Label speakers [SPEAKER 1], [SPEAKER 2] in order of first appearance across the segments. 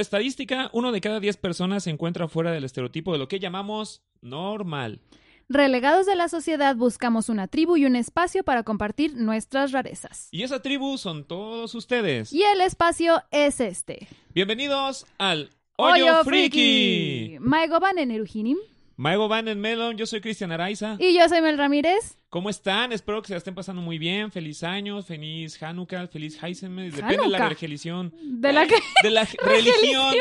[SPEAKER 1] estadística, uno de cada diez personas se encuentra fuera del estereotipo de lo que llamamos normal.
[SPEAKER 2] Relegados de la sociedad, buscamos una tribu y un espacio para compartir nuestras rarezas.
[SPEAKER 1] Y esa tribu son todos ustedes.
[SPEAKER 2] Y el espacio es este.
[SPEAKER 1] Bienvenidos al Hoyo Friki.
[SPEAKER 2] Maego van en Erujinim.
[SPEAKER 1] Maego Van en Melon, yo soy Cristian Araiza.
[SPEAKER 2] Y yo soy Mel Ramírez.
[SPEAKER 1] ¿Cómo están? Espero que se la estén pasando muy bien. Feliz año, feliz Hanukkah, feliz Heisenberg. Depende de la religión.
[SPEAKER 2] ¿De la?
[SPEAKER 1] De la religión.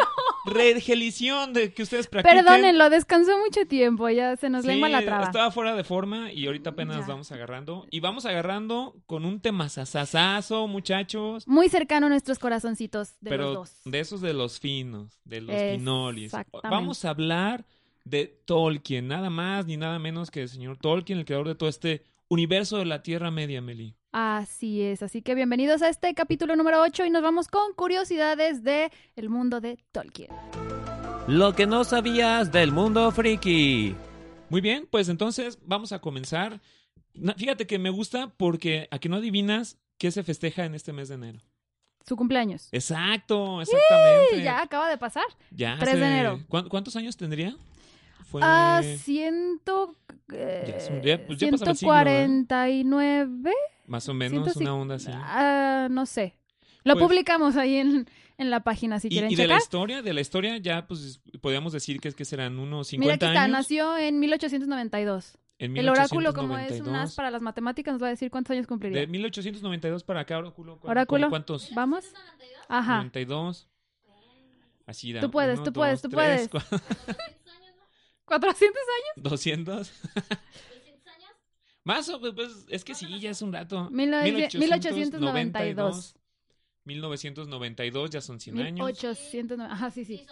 [SPEAKER 1] Religión de que ustedes practiquen.
[SPEAKER 2] Perdónenlo, descansó mucho tiempo, ya se nos
[SPEAKER 1] Sí,
[SPEAKER 2] lengua la traba.
[SPEAKER 1] estaba fuera de forma y ahorita apenas
[SPEAKER 2] Ya.
[SPEAKER 1] vamos agarrando. Y vamos agarrando con un temazazazazo, muchachos.
[SPEAKER 2] Muy cercano a nuestros corazoncitos de
[SPEAKER 1] pero
[SPEAKER 2] los dos.
[SPEAKER 1] de esos de los finos, de los finolis. Vamos a hablar de Tolkien, nada más ni nada menos que el señor Tolkien, el creador de todo este universo de la Tierra Media, Meli.
[SPEAKER 2] Así es, así que bienvenidos a este capítulo número 8 y nos vamos con curiosidades de el mundo de Tolkien.
[SPEAKER 3] Lo que no sabías del mundo friki.
[SPEAKER 1] Muy bien, pues entonces vamos a comenzar. Fíjate que me gusta porque a que no adivinas qué se festeja en este mes de enero.
[SPEAKER 2] Su cumpleaños.
[SPEAKER 1] Exacto, exactamente.
[SPEAKER 2] Sí, ya acaba de pasar.
[SPEAKER 1] Ya
[SPEAKER 2] 3 de enero.
[SPEAKER 1] ¿cuán- ¿Cuántos años tendría? Fue...
[SPEAKER 2] Ah, ciento... eh,
[SPEAKER 1] Ya pues, ya pasaba el siglo, ¿verdad?
[SPEAKER 2] 149.
[SPEAKER 1] Más o menos
[SPEAKER 2] 105.
[SPEAKER 1] una onda así.
[SPEAKER 2] Ah, no sé. Lo
[SPEAKER 1] Pues-
[SPEAKER 2] publicamos ahí en, en la página si
[SPEAKER 1] y
[SPEAKER 2] quieren
[SPEAKER 1] y de la
[SPEAKER 2] checar.
[SPEAKER 1] historia, de la historia ya pues podríamos decir que es que serán unos
[SPEAKER 2] Mira,
[SPEAKER 1] 50
[SPEAKER 2] aquí está,
[SPEAKER 1] años.
[SPEAKER 2] nació en 1892.
[SPEAKER 1] en
[SPEAKER 2] El oráculo, como es un
[SPEAKER 1] 1892.
[SPEAKER 2] as para las matemáticas, nos va a decir cuántos años cumpliría.
[SPEAKER 1] De 1892 para acá, oráculo. ¿cu-
[SPEAKER 2] Oráculo.
[SPEAKER 1] ¿Cuántos?
[SPEAKER 2] ¿Vamos? Ajá.
[SPEAKER 1] 92. Así da.
[SPEAKER 2] Tú puedes,
[SPEAKER 1] uno,
[SPEAKER 2] tú puedes,
[SPEAKER 1] dos,
[SPEAKER 2] tú
[SPEAKER 1] tres,
[SPEAKER 2] puedes.
[SPEAKER 1] Cua-
[SPEAKER 2] 400 años.
[SPEAKER 1] 200. Más o pues es que sí, ya es un rato.
[SPEAKER 2] 19- 1892.
[SPEAKER 1] 1992 ya son 100 años.
[SPEAKER 2] 1800. Ajá, sí, sí.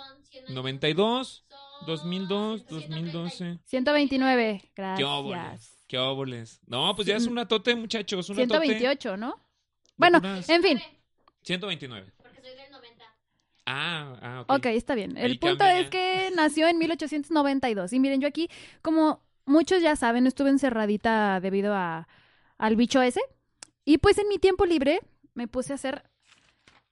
[SPEAKER 1] 92, 2002, 2012.
[SPEAKER 2] 129.
[SPEAKER 1] ¿Qué óboles?
[SPEAKER 2] Gracias.
[SPEAKER 1] ¿Qué óboles? No, pues ya es un ratote, muchachos. Un ratote
[SPEAKER 2] 128, ¿no? Bueno, en fin.
[SPEAKER 1] 129. Ah, ah, ok.
[SPEAKER 2] Ok, está bien. El
[SPEAKER 1] Ahí
[SPEAKER 2] punto
[SPEAKER 1] cambia
[SPEAKER 2] es que nació en 1892. Y miren, yo aquí, como muchos ya saben, estuve encerradita debido a, al bicho ese. Y pues en mi tiempo libre me puse a hacer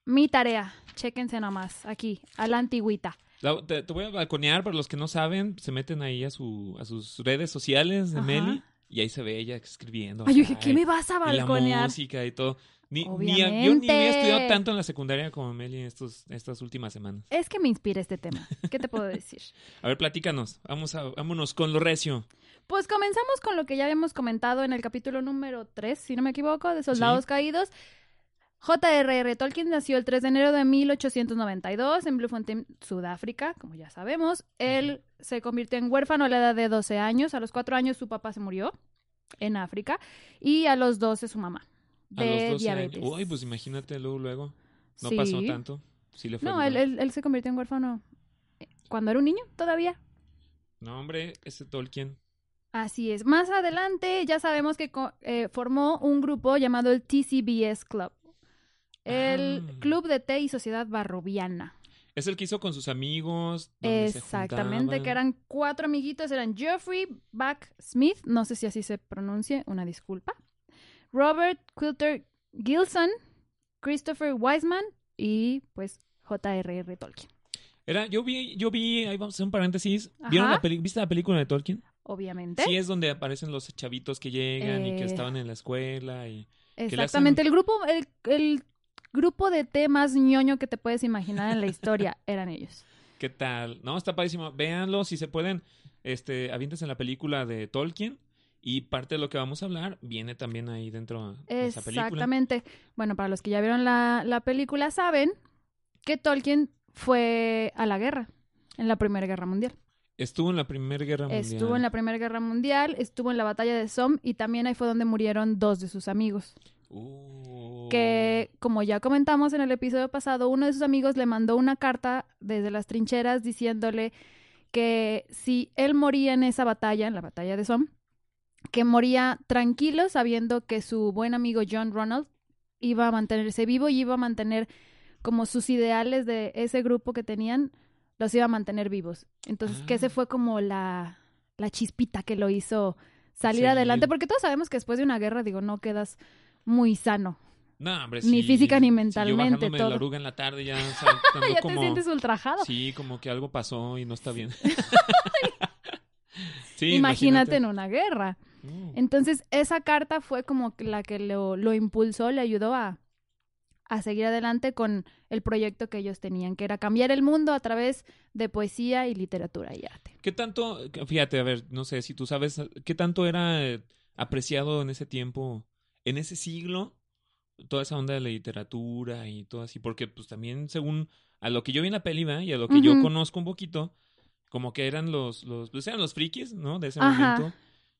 [SPEAKER 2] mi tarea. Chéquense nomás, aquí, a la antigüita.
[SPEAKER 1] La- te, te voy a balconear para los que no saben, se meten ahí a, su, a sus redes sociales de
[SPEAKER 2] Ajá.
[SPEAKER 1] Meli y ahí se ve ella escribiendo.
[SPEAKER 2] Ay, yo dije, ¿qué me vas a
[SPEAKER 1] y la
[SPEAKER 2] balconear?
[SPEAKER 1] música y todo. Ni, ni a- yo ni estudiado tanto en la secundaria como Meli en estos, estas últimas semanas.
[SPEAKER 2] Es que me inspira este tema. ¿Qué te puedo decir?
[SPEAKER 1] A ver, platícanos. Vamos a, vámonos con lo recio.
[SPEAKER 2] Pues comenzamos con lo que ya habíamos comentado en el capítulo número 3, si no me equivoco, de Soldados
[SPEAKER 1] Sí.
[SPEAKER 2] Caídos. J.R.R. Tolkien nació el 3 de enero de 1892 en Bloemfontein, Sudáfrica, como ya sabemos. Él se convirtió en huérfano a la edad de 12 años. A los 4 años su papá se murió en África y a los 12 su mamá
[SPEAKER 1] A
[SPEAKER 2] de
[SPEAKER 1] los 12
[SPEAKER 2] diabetes.
[SPEAKER 1] años. Uy, pues imagínate luego, luego. No
[SPEAKER 2] Sí.
[SPEAKER 1] pasó tanto. Sí le fue
[SPEAKER 2] No, él, él- él se convirtió en huérfano eh, cuando era un niño todavía.
[SPEAKER 1] No, hombre, ese Tolkien.
[SPEAKER 2] Así es. Más adelante ya sabemos que eh, formó un grupo llamado el TCBS Club. El
[SPEAKER 1] Ah.
[SPEAKER 2] Club de Té y Sociedad Barroviana.
[SPEAKER 1] Es el que hizo con sus amigos.
[SPEAKER 2] Exactamente, que eran cuatro amiguitos, eran Geoffrey Back Smith, no sé si así se pronuncie, una disculpa. Robert Quilter Gilson, Christopher Wiseman y pues J.R.R. Tolkien.
[SPEAKER 1] Era, yo vi, yo vi, ahí vamos a hacer un paréntesis. ¿Vieron la peli- ¿Viste la película de Tolkien?
[SPEAKER 2] Obviamente.
[SPEAKER 1] Sí, es donde aparecen los chavitos que llegan y que
[SPEAKER 2] Eh.
[SPEAKER 1] estaban en la escuela y...
[SPEAKER 2] Exactamente, el grupo, el, el grupo de té más ñoño que te puedes imaginar en la historia eran ellos.
[SPEAKER 1] ¿Qué tal? No, está padrísimo. Véanlo, si se pueden, este, aviéntense en la película de Tolkien y parte de lo que vamos a hablar viene también ahí dentro de esa película.
[SPEAKER 2] Exactamente. Bueno, para los que ya vieron la, la película saben que Tolkien fue a la guerra, en la Primera Guerra Mundial.
[SPEAKER 1] Estuvo en la Primera Guerra Mundial.
[SPEAKER 2] Estuvo en la Primera Guerra Mundial, estuvo en la batalla de Somme y también ahí fue donde murieron dos de sus amigos.
[SPEAKER 1] Uh.
[SPEAKER 2] Que, como ya comentamos en el episodio pasado, uno de sus amigos le mandó una carta desde las trincheras diciéndole que si él moría en esa batalla, en la batalla de Somme, que moría tranquilo sabiendo que su buen amigo John Ronald iba a mantenerse vivo y iba a mantener como sus ideales de ese grupo que tenían, los iba a mantener vivos. Entonces, que ese
[SPEAKER 1] Ah.
[SPEAKER 2] fue como la, la chispita que lo hizo salir adelante, porque todos sabemos que después de una guerra, digo, no quedas muy sano
[SPEAKER 1] No, hombre,
[SPEAKER 2] Ni
[SPEAKER 1] sí.
[SPEAKER 2] física ni
[SPEAKER 1] Sí, yo
[SPEAKER 2] mentalmente,
[SPEAKER 1] bajándome de
[SPEAKER 2] todo.
[SPEAKER 1] la oruga en la tarde ya, o sea, ando
[SPEAKER 2] ya
[SPEAKER 1] como...
[SPEAKER 2] te sientes ultrajado.
[SPEAKER 1] Sí, como que algo pasó y no está bien. sí,
[SPEAKER 2] imagínate, en una guerra.
[SPEAKER 1] Mm.
[SPEAKER 2] Entonces, esa carta fue como la que lo, lo impulsó, le ayudó a, a seguir adelante con el proyecto que ellos tenían, que era cambiar el mundo a través de poesía y literatura y arte.
[SPEAKER 1] ¿Qué tanto, fíjate, a ver, no sé si tú sabes, qué tanto era apreciado en ese tiempo, en ese siglo, toda esa onda de la literatura y todo así? Porque pues también según a lo que yo vi en la peli y a lo que yo conozco un poquito, como que eran los, los, pues eran los frikis, ¿no? De ese
[SPEAKER 2] Ajá.
[SPEAKER 1] momento.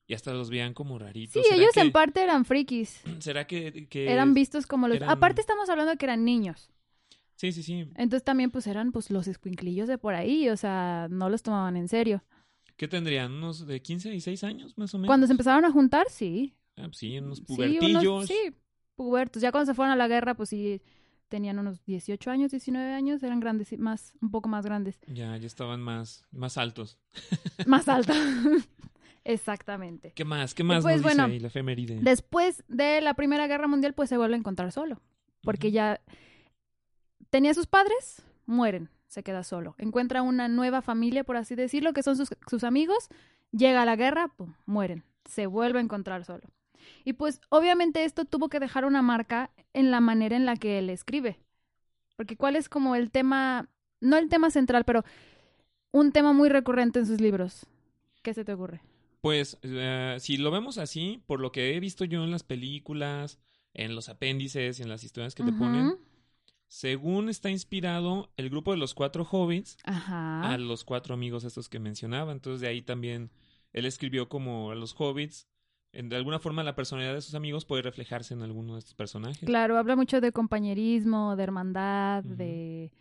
[SPEAKER 1] Y hasta los veían como raritos.
[SPEAKER 2] Sí,
[SPEAKER 1] ¿Será
[SPEAKER 2] ellos
[SPEAKER 1] que-
[SPEAKER 2] en parte eran frikis.
[SPEAKER 1] ¿Será que, que
[SPEAKER 2] Eran vistos como los...
[SPEAKER 1] eran-
[SPEAKER 2] Aparte estamos hablando de que eran niños.
[SPEAKER 1] Sí, sí, sí.
[SPEAKER 2] Entonces también pues eran pues los escuinclillos de por ahí, o sea, no los tomaban en serio.
[SPEAKER 1] ¿Qué tendrían? ¿Unos de 15 y 6 años más o menos?
[SPEAKER 2] Cuando se empezaron a juntar, sí.
[SPEAKER 1] Ah, pues sí, unos
[SPEAKER 2] Sí,
[SPEAKER 1] pubertillos.
[SPEAKER 2] unos- Sí, pubertos. Ya cuando se fueron a la guerra, pues sí, tenían unos 18 años, 19 años, eran grandes, más, un poco más grandes.
[SPEAKER 1] Ya, ya estaban más, más altos.
[SPEAKER 2] Más altos. Exactamente.
[SPEAKER 1] ¿Qué más? ¿Qué más
[SPEAKER 2] Pues
[SPEAKER 1] nos dice
[SPEAKER 2] bueno,
[SPEAKER 1] ahí la efeméride?
[SPEAKER 2] Después de la Primera Guerra Mundial, pues se vuelve a encontrar solo. Porque ya tenía sus padres, mueren, se queda solo. Encuentra una nueva familia, por así decirlo, que son sus, sus amigos. Llega a la guerra, pum, mueren. Se vuelve a encontrar solo. Y pues obviamente esto tuvo que dejar una marca en la manera en la que él escribe. Porque cuál es como el tema, no el tema central, pero un tema muy recurrente en sus libros. ¿Qué se te ocurre?
[SPEAKER 1] Pues, eh, si lo vemos así, por lo que he visto yo en las películas, en los apéndices y en las historias que te ponen, según está inspirado el grupo de los cuatro hobbits
[SPEAKER 2] Ajá.
[SPEAKER 1] a los cuatro amigos estos que mencionaba. Entonces, de ahí también él escribió como a los hobbits. En, de alguna forma, la personalidad de sus amigos puede reflejarse en alguno de estos personajes.
[SPEAKER 2] Claro, habla mucho de compañerismo, de hermandad, de...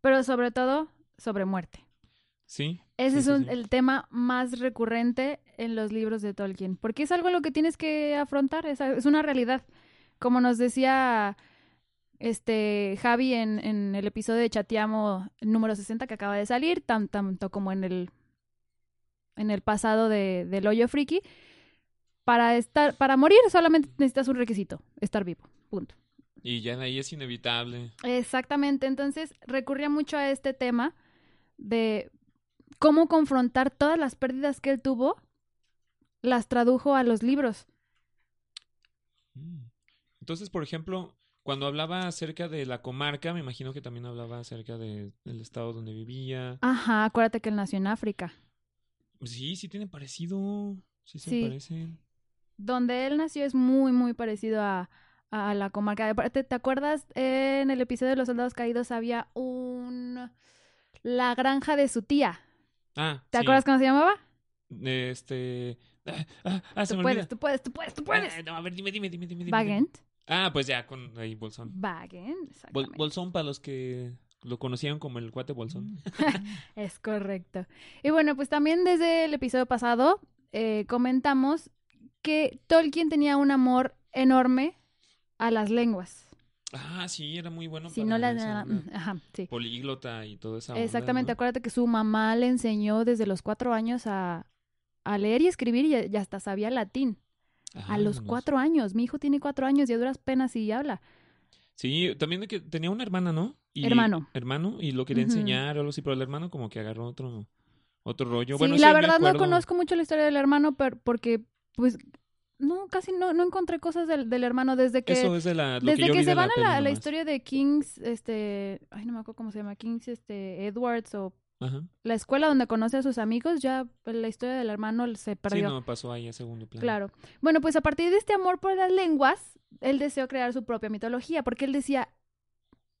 [SPEAKER 2] Pero sobre todo, sobre muerte.
[SPEAKER 1] Sí.
[SPEAKER 2] Ese
[SPEAKER 1] Sí,
[SPEAKER 2] es
[SPEAKER 1] sí,
[SPEAKER 2] un-
[SPEAKER 1] sí.
[SPEAKER 2] el tema más recurrente en los libros de Tolkien, porque es algo lo que tienes que afrontar, es, es una realidad. Como nos decía este Javi en, en el episodio de Chateamo número 60 que acaba de salir, tan- tanto como en el en el pasado de, del hoyo friki, para estar, para morir solamente necesitas un requisito, estar vivo. Punto.
[SPEAKER 1] Y ya de ahí es inevitable.
[SPEAKER 2] Exactamente, entonces recurría mucho a este tema de cómo confrontar todas las pérdidas que él tuvo, las tradujo a los libros.
[SPEAKER 1] Mm. Entonces, por ejemplo, cuando hablaba acerca de la comarca, me imagino que también hablaba acerca de- del estado donde vivía.
[SPEAKER 2] Ajá, acuérdate que él nació en África.
[SPEAKER 1] Sí, sí tiene parecido. Sí se
[SPEAKER 2] Sí.
[SPEAKER 1] parecen.
[SPEAKER 2] Donde él nació es muy, muy parecido a, a la comarca. Aparte, ¿te acuerdas? En el episodio de los soldados caídos había un... La granja de su tía.
[SPEAKER 1] Ah,
[SPEAKER 2] ¿Te
[SPEAKER 1] sí.
[SPEAKER 2] acuerdas cómo se llamaba?
[SPEAKER 1] Este. Ah, ah, ah,
[SPEAKER 2] Tú puedes, tú puedes, tú puedes, tú puedes.
[SPEAKER 1] Ah, no, a ver, dime, dime, dime, dime. dime.
[SPEAKER 2] Bagent.
[SPEAKER 1] Ah, pues ya, con ahí Bolsón.
[SPEAKER 2] Bagent,
[SPEAKER 1] Bol-
[SPEAKER 2] exactamente.
[SPEAKER 1] Bolsón para los que lo conocieron como el cuate Bolsón.
[SPEAKER 2] Es correcto. Y bueno, pues también desde el episodio pasado eh, comentamos que Tolkien tenía un amor enorme a las lenguas.
[SPEAKER 1] Ah, sí, era muy bueno
[SPEAKER 2] si
[SPEAKER 1] para
[SPEAKER 2] no
[SPEAKER 1] esa onda.
[SPEAKER 2] Ajá, sí.
[SPEAKER 1] Políglota y toda esa onda,
[SPEAKER 2] Exactamente,
[SPEAKER 1] ¿no?
[SPEAKER 2] acuérdate que su mamá le enseñó desde los cuatro años a, a leer y escribir y, y hasta sabía latín. a los
[SPEAKER 1] Vámonos.
[SPEAKER 2] cuatro años. Mi hijo tiene cuatro años y a duras penas y habla.
[SPEAKER 1] Sí, también de que tenía una hermana, ¿no? Y-
[SPEAKER 2] Hermano.
[SPEAKER 1] Hermano, y lo quería enseñar o algo así, pero el hermano como que agarró otro, otro rollo.
[SPEAKER 2] sí,
[SPEAKER 1] bueno,
[SPEAKER 2] la
[SPEAKER 1] sí,
[SPEAKER 2] verdad no conozco mucho la historia del hermano, pero porque, pues, no, casi no, no encontré cosas del, del hermano desde que...
[SPEAKER 1] Eso es de la,
[SPEAKER 2] Desde
[SPEAKER 1] que,
[SPEAKER 2] se van a la, historia de Kings, este, ay, no me acuerdo cómo se llama, Kings, este, Edwards o
[SPEAKER 1] Ajá.
[SPEAKER 2] la escuela donde conoce a sus amigos, ya la historia del hermano se
[SPEAKER 1] Sí,
[SPEAKER 2] perdió.
[SPEAKER 1] no, pasó ahí a segundo plano.
[SPEAKER 2] Claro. Bueno, pues a partir de este amor por las lenguas, él deseó crear su propia mitología, porque él decía,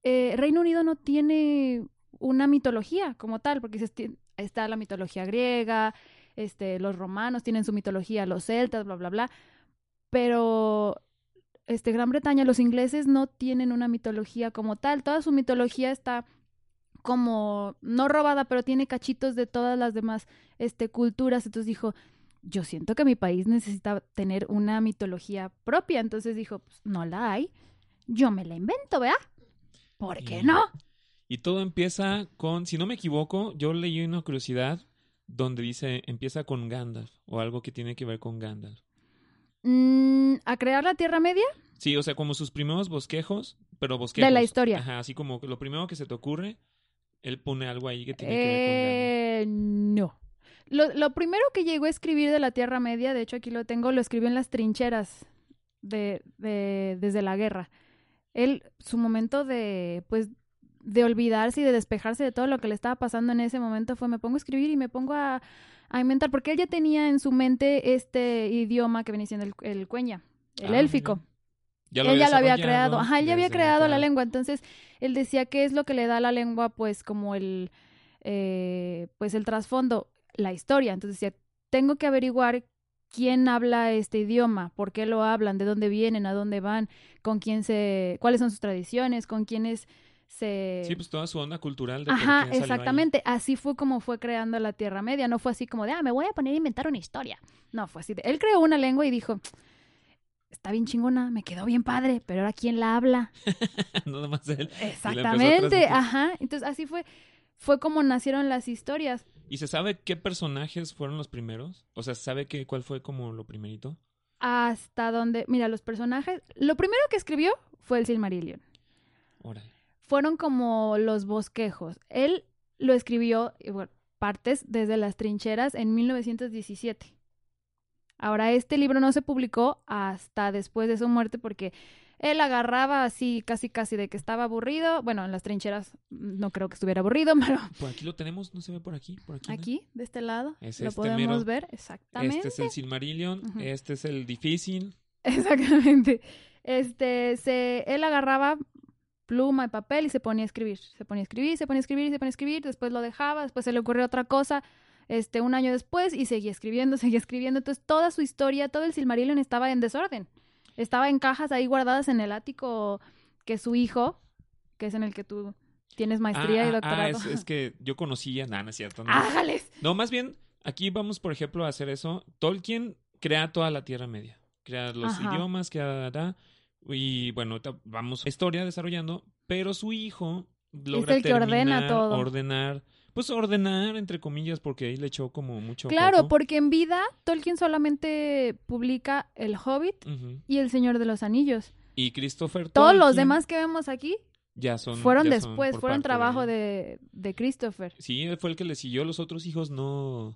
[SPEAKER 2] eh, Reino Unido no tiene una mitología como tal, porque está la mitología griega, este, los romanos tienen su mitología, los celtas, bla, bla, bla, pero este, Gran Bretaña, los ingleses no tienen una mitología como tal, toda su mitología está como no robada, pero tiene cachitos de todas las demás este, culturas, entonces dijo, yo siento que mi país necesita tener una mitología propia. Entonces dijo, pues no la hay. Yo me la invento, ¿verdad? ¿Por qué
[SPEAKER 1] Y-
[SPEAKER 2] no?
[SPEAKER 1] Y todo empieza con, si no me equivoco, yo leí una curiosidad donde dice, empieza con Gandalf, o algo que tiene que ver con Gandalf.
[SPEAKER 2] Mm, ¿A crear la Tierra Media?
[SPEAKER 1] Sí, o sea, como sus primeros bosquejos, pero bosquejos.
[SPEAKER 2] De la historia.
[SPEAKER 1] Ajá, así como lo primero que se te ocurre, él pone algo ahí que tiene que ver
[SPEAKER 2] Eh, no. Lo, lo primero que llegó a escribir de la Tierra Media, de hecho aquí lo tengo, lo escribió en las trincheras de, de, desde la guerra. Él, su momento de, pues, de olvidarse y de despejarse de todo lo que le estaba pasando en ese momento fue me pongo a escribir y me pongo a, a inventar, porque él ya tenía en su mente este idioma que venía siendo el, el cueña, el
[SPEAKER 1] Ah,
[SPEAKER 2] élfico.
[SPEAKER 1] Ya lo
[SPEAKER 2] él ya lo había creado. Ajá, él ya había creado la lengua. Entonces, él decía que es lo que le da a la lengua, pues, como el, eh, pues, el trasfondo, la historia. Entonces decía, tengo que averiguar quién habla este idioma, por qué lo hablan, de dónde vienen, a dónde van, con quién se, cuáles son sus tradiciones, con quiénes se...
[SPEAKER 1] Sí, pues toda su onda cultural de
[SPEAKER 2] Ajá, exactamente. Así fue como fue creando la Tierra Media. No fue así como de, ah, me voy a poner a inventar una historia. No, fue así. de- él creó una lengua y dijo, está bien chingona, me quedó bien padre, pero ahora ¿quién la habla?
[SPEAKER 1] Nada más él.
[SPEAKER 2] Exactamente, ajá. Entonces así fue, fue como nacieron las historias.
[SPEAKER 1] ¿Y se sabe qué personajes fueron los primeros? O sea, ¿se ¿sabe qué, cuál fue como lo primerito?
[SPEAKER 2] Hasta donde, mira, los personajes, lo primero que escribió fue el Silmarillion.
[SPEAKER 1] Órale.
[SPEAKER 2] Fueron como los bosquejos. Él lo escribió, bueno, partes desde las trincheras en 1917. Ahora, este libro no se publicó hasta después de su muerte porque él agarraba así, casi casi de que estaba aburrido. Bueno, en las trincheras no creo que estuviera aburrido, pero
[SPEAKER 1] Por aquí lo tenemos, no se ve por aquí. Por aquí, ¿no?
[SPEAKER 2] aquí, de este lado,
[SPEAKER 1] Es
[SPEAKER 2] lo
[SPEAKER 1] este
[SPEAKER 2] podemos
[SPEAKER 1] mero.
[SPEAKER 2] ver exactamente.
[SPEAKER 1] Este es el Silmarillion, este es el difícil.
[SPEAKER 2] Exactamente. Este, se, él agarraba pluma y papel y se ponía a escribir. Se ponía a escribir, se ponía a escribir, se ponía a escribir, después lo dejaba, después se le ocurrió otra cosa, este, un año después y seguía escribiendo, seguía escribiendo. Entonces toda su historia, todo el Silmarillion estaba en desorden. Estaba en cajas ahí guardadas en el ático que su hijo, que es en el que tú tienes maestría
[SPEAKER 1] ah,
[SPEAKER 2] y
[SPEAKER 1] ah,
[SPEAKER 2] doctorado.
[SPEAKER 1] ah, es, es que yo conocía, nada, no es cierto. No.
[SPEAKER 2] ¡Ájales!
[SPEAKER 1] no, más bien, aquí vamos, por ejemplo, a hacer eso. Tolkien crea toda la Tierra Media. Crea los
[SPEAKER 2] Ajá.
[SPEAKER 1] idiomas, crea... da, y bueno, vamos a historia desarrollando, pero su hijo logra
[SPEAKER 2] el que ordena todo.
[SPEAKER 1] ordenar, pues ordenar, entre comillas, porque ahí le echó como mucho
[SPEAKER 2] Claro,
[SPEAKER 1] coco.
[SPEAKER 2] porque en vida Tolkien solamente publica El Hobbit y El Señor de los Anillos.
[SPEAKER 1] Y Christopher
[SPEAKER 2] Todos los demás que vemos aquí
[SPEAKER 1] ya son,
[SPEAKER 2] fueron
[SPEAKER 1] ya
[SPEAKER 2] después, fueron trabajo de, de Christopher.
[SPEAKER 1] Sí, fue el que le siguió. Los otros hijos no.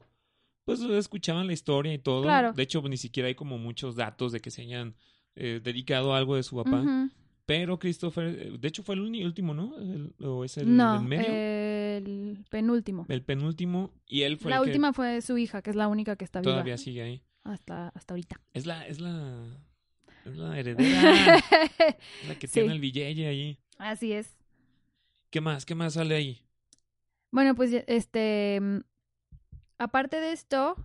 [SPEAKER 1] Pues escuchaban la historia y todo.
[SPEAKER 2] Claro.
[SPEAKER 1] De hecho, ni siquiera hay como muchos datos de que se hayan eh, dedicado a algo de su papá. Pero Christopher, eh, de hecho, fue el último, ¿no? El- ¿O es el
[SPEAKER 2] no,
[SPEAKER 1] del medio?
[SPEAKER 2] el penúltimo.
[SPEAKER 1] El penúltimo. Y él fue
[SPEAKER 2] La
[SPEAKER 1] el que
[SPEAKER 2] última fue su hija, que es la única que está viva
[SPEAKER 1] todavía sigue ahí.
[SPEAKER 2] hasta, hasta ahorita.
[SPEAKER 1] Es la, es la, es la heredera. es la que
[SPEAKER 2] Sí.
[SPEAKER 1] tiene el billete ahí.
[SPEAKER 2] Así es.
[SPEAKER 1] ¿Qué más? ¿Qué más sale ahí?
[SPEAKER 2] Bueno, pues este, mm, aparte de esto,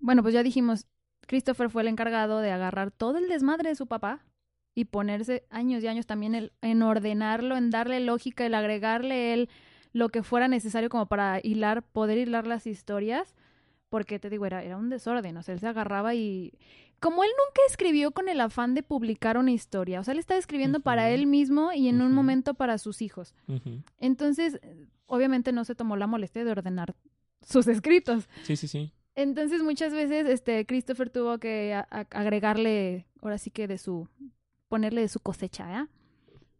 [SPEAKER 2] bueno, pues ya dijimos, Christopher fue el encargado de agarrar todo el desmadre de su papá y ponerse años y años también el- en ordenarlo, en darle lógica, el agregarle él lo que fuera necesario como para hilar, poder hilar las historias, porque te digo, era, era un desorden, o sea, él se agarraba y... Como él nunca escribió con el afán de publicar una historia, o sea, él estaba escribiendo para él mismo y en un momento para sus hijos. Entonces, obviamente no se tomó la molestia de ordenar sus escritos.
[SPEAKER 1] Sí, sí, sí.
[SPEAKER 2] Entonces, muchas veces, este, Christopher tuvo que a- a- agregarle, ahora sí que de su, ponerle de su cosecha, ¿eh?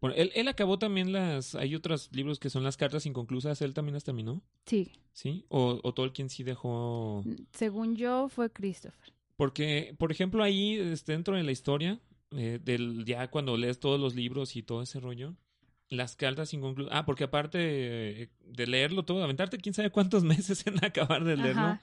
[SPEAKER 1] Bueno, él, él acabó también las. Hay otros libros que son las cartas inconclusas. ¿Él también las terminó?
[SPEAKER 2] Sí,
[SPEAKER 1] ¿Sí? ¿O, o Tolkien sí dejó.?
[SPEAKER 2] según yo fue Christopher.
[SPEAKER 1] Porque, por ejemplo, ahí este, dentro de la historia, eh, del ya cuando lees todos los libros y todo ese rollo, las cartas inconclusas. Ah, porque aparte eh, de leerlo todo, aventarte quién sabe cuántos meses en acabar de leerlo,
[SPEAKER 2] Ajá.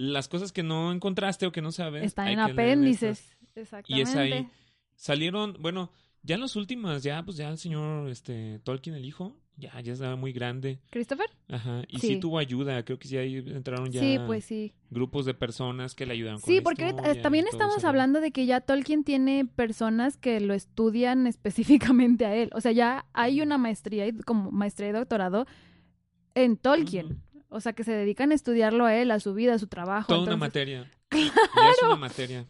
[SPEAKER 1] Las cosas que no encontraste o que no sabes.
[SPEAKER 2] Están en apéndices. Exactamente.
[SPEAKER 1] Y es ahí. Salieron, bueno, ya en las últimas, ya pues ya el señor este, Tolkien, el hijo, ya, ya estaba muy grande.
[SPEAKER 2] ¿Christopher?
[SPEAKER 1] Ajá. Y sí.
[SPEAKER 2] Sí.
[SPEAKER 1] tuvo ayuda. Creo que sí ahí entraron ya
[SPEAKER 2] Sí, pues sí.
[SPEAKER 1] grupos de personas que le ayudaron
[SPEAKER 2] Sí, porque eh, también estamos hablando de que ya Tolkien tiene personas que lo estudian específicamente a él. O sea, ya hay una maestría, y- como maestría y doctorado en Tolkien. O sea, que se dedican a estudiarlo a él, a su vida, a su trabajo.
[SPEAKER 1] Toda una materia. Ya es una materia.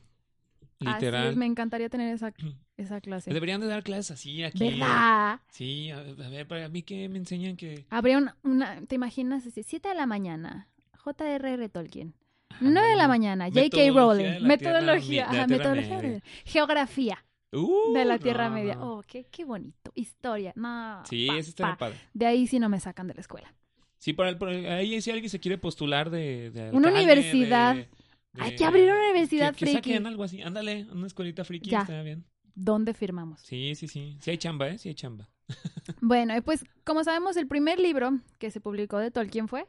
[SPEAKER 1] Literal.
[SPEAKER 2] me encantaría tener esa, esa clase.
[SPEAKER 1] Deberían de dar clases así aquí.
[SPEAKER 2] ¿Verdad?
[SPEAKER 1] Sí, a, a ver, para mí que me enseñan que...
[SPEAKER 2] Habría una, una ¿te imaginas? Así, 7 de la mañana, J.R.R. Tolkien.
[SPEAKER 1] Ah,
[SPEAKER 2] 9 de la mañana, J.K. Rowling. Metodología, ajá, metodología. De- Geografía.
[SPEAKER 1] Uh,
[SPEAKER 2] de la Tierra
[SPEAKER 1] no,
[SPEAKER 2] Media. Oh, qué, qué bonito. Historia. No,
[SPEAKER 1] Sí,
[SPEAKER 2] pa-
[SPEAKER 1] ese está
[SPEAKER 2] pa.
[SPEAKER 1] padre.
[SPEAKER 2] De ahí sí no me sacan de la escuela.
[SPEAKER 1] Sí, para el, ahí si alguien se quiere postular de, de
[SPEAKER 2] Una
[SPEAKER 1] alcalde,
[SPEAKER 2] universidad.
[SPEAKER 1] de- de-
[SPEAKER 2] Hay que abrir una universidad
[SPEAKER 1] que, que
[SPEAKER 2] friki.
[SPEAKER 1] saquen algo así. Ándale, una escuelita friki,
[SPEAKER 2] Ya.
[SPEAKER 1] está bien.
[SPEAKER 2] ¿Dónde firmamos?
[SPEAKER 1] Sí, sí, sí. Sí hay chamba, ¿eh? Sí hay chamba.
[SPEAKER 2] Bueno, pues como sabemos, el primer libro que se publicó de Tolkien fue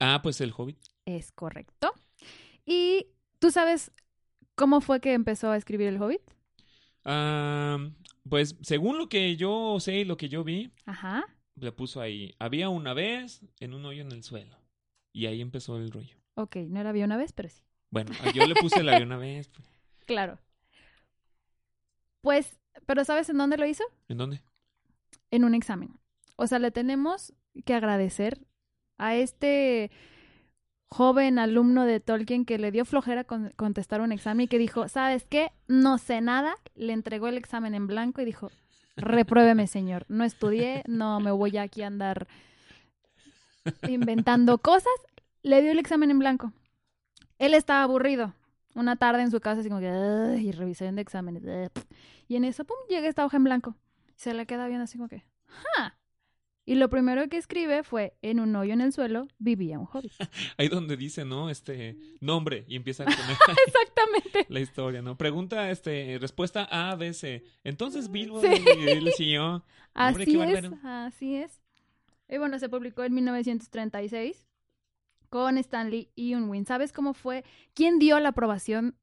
[SPEAKER 1] Ah, pues el Hobbit.
[SPEAKER 2] Es correcto. ¿Y tú sabes cómo fue que empezó a escribir el Hobbit?
[SPEAKER 1] Ah, pues según lo que yo sé y lo que yo vi,
[SPEAKER 2] Ajá.
[SPEAKER 1] Le puso ahí, había una vez en un hoyo en el suelo. Y ahí empezó el rollo.
[SPEAKER 2] Ok, no era había una vez, pero sí.
[SPEAKER 1] Bueno, yo le puse la había una vez. pues.
[SPEAKER 2] Claro. Pues, ¿pero sabes en dónde lo hizo?
[SPEAKER 1] ¿En dónde?
[SPEAKER 2] En un examen. O sea, le tenemos que agradecer a este joven alumno de Tolkien que le dio flojera con- contestar un examen y que dijo, ¿sabes qué? No sé nada. Le entregó el examen en blanco y dijo, repruébeme, señor. No estudié, no me voy aquí a andar inventando cosas. Le dio el examen en blanco. Él estaba aburrido. Una tarde en su casa, así como que, y revisión de exámenes. Y en eso, pum, llega esta hoja en blanco. Se le queda viendo así como que, ¡ja! Y lo primero que escribe fue, en un hoyo en el suelo vivía un hobbit.
[SPEAKER 1] Ahí donde dice, ¿no? Este nombre y empieza a poner
[SPEAKER 2] Exactamente.
[SPEAKER 1] la historia, ¿no? Pregunta, este, respuesta A, B, C. Entonces Bilbo
[SPEAKER 2] Sí.
[SPEAKER 1] y él siguió.
[SPEAKER 2] Así es, así es. Y bueno, se publicó en 1936 con Stanley y Unwin. ¿Sabes cómo fue? ¿Quién dio la aprobación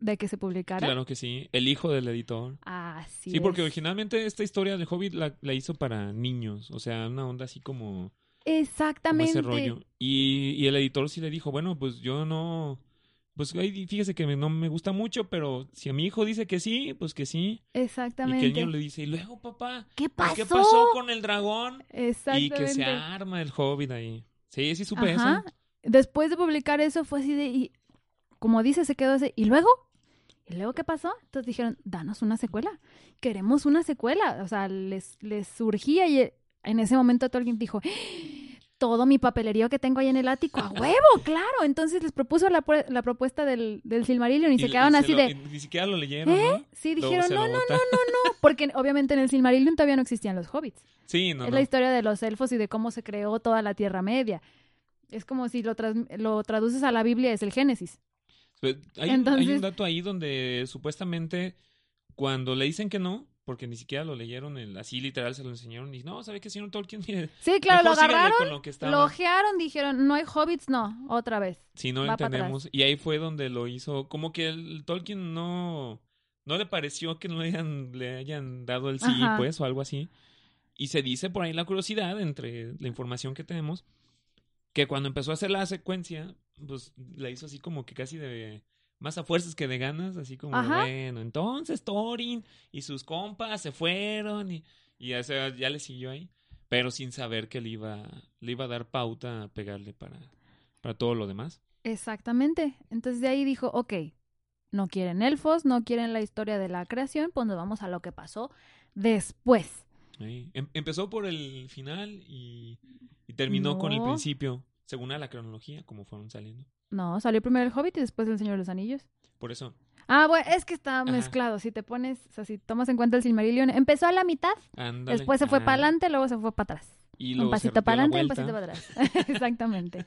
[SPEAKER 2] de que se publicara?
[SPEAKER 1] Claro que sí. El hijo del editor.
[SPEAKER 2] Así
[SPEAKER 1] Sí, porque
[SPEAKER 2] es.
[SPEAKER 1] originalmente esta historia del Hobbit la, la hizo para niños. O sea, una onda así como, como
[SPEAKER 2] Exactamente.
[SPEAKER 1] ese rollo. Y, y el editor sí le dijo, bueno, pues yo no... Pues ahí fíjese que me- no me gusta mucho, pero si a mi hijo dice que sí, pues que sí. Y que
[SPEAKER 2] Exactamente.
[SPEAKER 1] el niño le dice, y luego, papá,
[SPEAKER 2] ¿Qué pasó?
[SPEAKER 1] ¿qué pasó con el dragón? Y
[SPEAKER 2] Exactamente.
[SPEAKER 1] que se arma el Hobbit ahí. Sí, sí supe
[SPEAKER 2] Ajá.
[SPEAKER 1] eso.
[SPEAKER 2] Después de publicar eso fue así de, y, como dice, se quedó así. ¿Y luego? ¿Y luego qué pasó? Entonces dijeron, danos una secuela. Queremos una secuela. O sea, les, les surgía y en ese momento Tolkien dijo, "¡Ah! todo mi papelerío que tengo ahí en el ático, a huevo, claro. Entonces les propuso la, la propuesta del, del Silmarillion y, se quedaron así
[SPEAKER 1] lo-
[SPEAKER 2] de,
[SPEAKER 1] Ni siquiera lo leyeron,
[SPEAKER 2] ¿eh?
[SPEAKER 1] ¿no?
[SPEAKER 2] Sí, dijeron, no, no, no,
[SPEAKER 1] botaron.
[SPEAKER 2] no, porque obviamente en el Silmarillion todavía no existían los hobbits.
[SPEAKER 1] Sí, no,
[SPEAKER 2] es
[SPEAKER 1] no.
[SPEAKER 2] la historia de los elfos y de cómo se creó toda la Tierra Media. Es como si lo, tras- lo traduces a la Biblia, es el Génesis.
[SPEAKER 1] Hay, un, hay
[SPEAKER 2] Entonces-
[SPEAKER 1] un dato ahí donde supuestamente cuando le dicen que no, porque ni siquiera lo leyeron, el, así literal se lo enseñaron, y no, ¿sabe qué, señor Tolkien? Mire,
[SPEAKER 2] Sí, claro, lo agarraron,
[SPEAKER 1] con lo que
[SPEAKER 2] lo ojearon, dijeron, no hay hobbits, no, otra vez.
[SPEAKER 1] Si no entendemos. Y ahí fue donde lo hizo. Como que el Tolkien no. No le pareció que no le hayan, le hayan dado el sí,
[SPEAKER 2] Ajá.
[SPEAKER 1] pues, o algo así. Y se dice por ahí la curiosidad, entre la información que tenemos, que cuando empezó a hacer la secuencia, pues la hizo así como que casi de. Más a fuerzas que de ganas, así como,
[SPEAKER 2] Ajá.
[SPEAKER 1] bueno, entonces Thorin y sus compas se fueron y, y ya, se- ya le siguió ahí. Pero sin saber que le iba, le iba a dar pauta a pegarle para, para todo lo demás.
[SPEAKER 2] Exactamente. Entonces de ahí dijo, ok, no quieren elfos, no quieren la historia de la creación, pues nos vamos a lo que pasó después.
[SPEAKER 1] Em- empezó por el final y, y terminó con el principio, según a la cronología, como fueron saliendo.
[SPEAKER 2] No, salió primero el Hobbit y después el Señor de los Anillos.
[SPEAKER 1] Por eso,
[SPEAKER 2] Ah, bueno, es que está
[SPEAKER 1] Ajá.
[SPEAKER 2] mezclado. Si te pones, o sea, si tomas en cuenta el Silmarillion, empezó a la mitad,
[SPEAKER 1] ándale.
[SPEAKER 2] después se fue
[SPEAKER 1] Ah,
[SPEAKER 2] para adelante, luego se fue para atrás.
[SPEAKER 1] Y
[SPEAKER 2] Un
[SPEAKER 1] luego
[SPEAKER 2] pasito para
[SPEAKER 1] la
[SPEAKER 2] adelante, un pasito para atrás. Exactamente.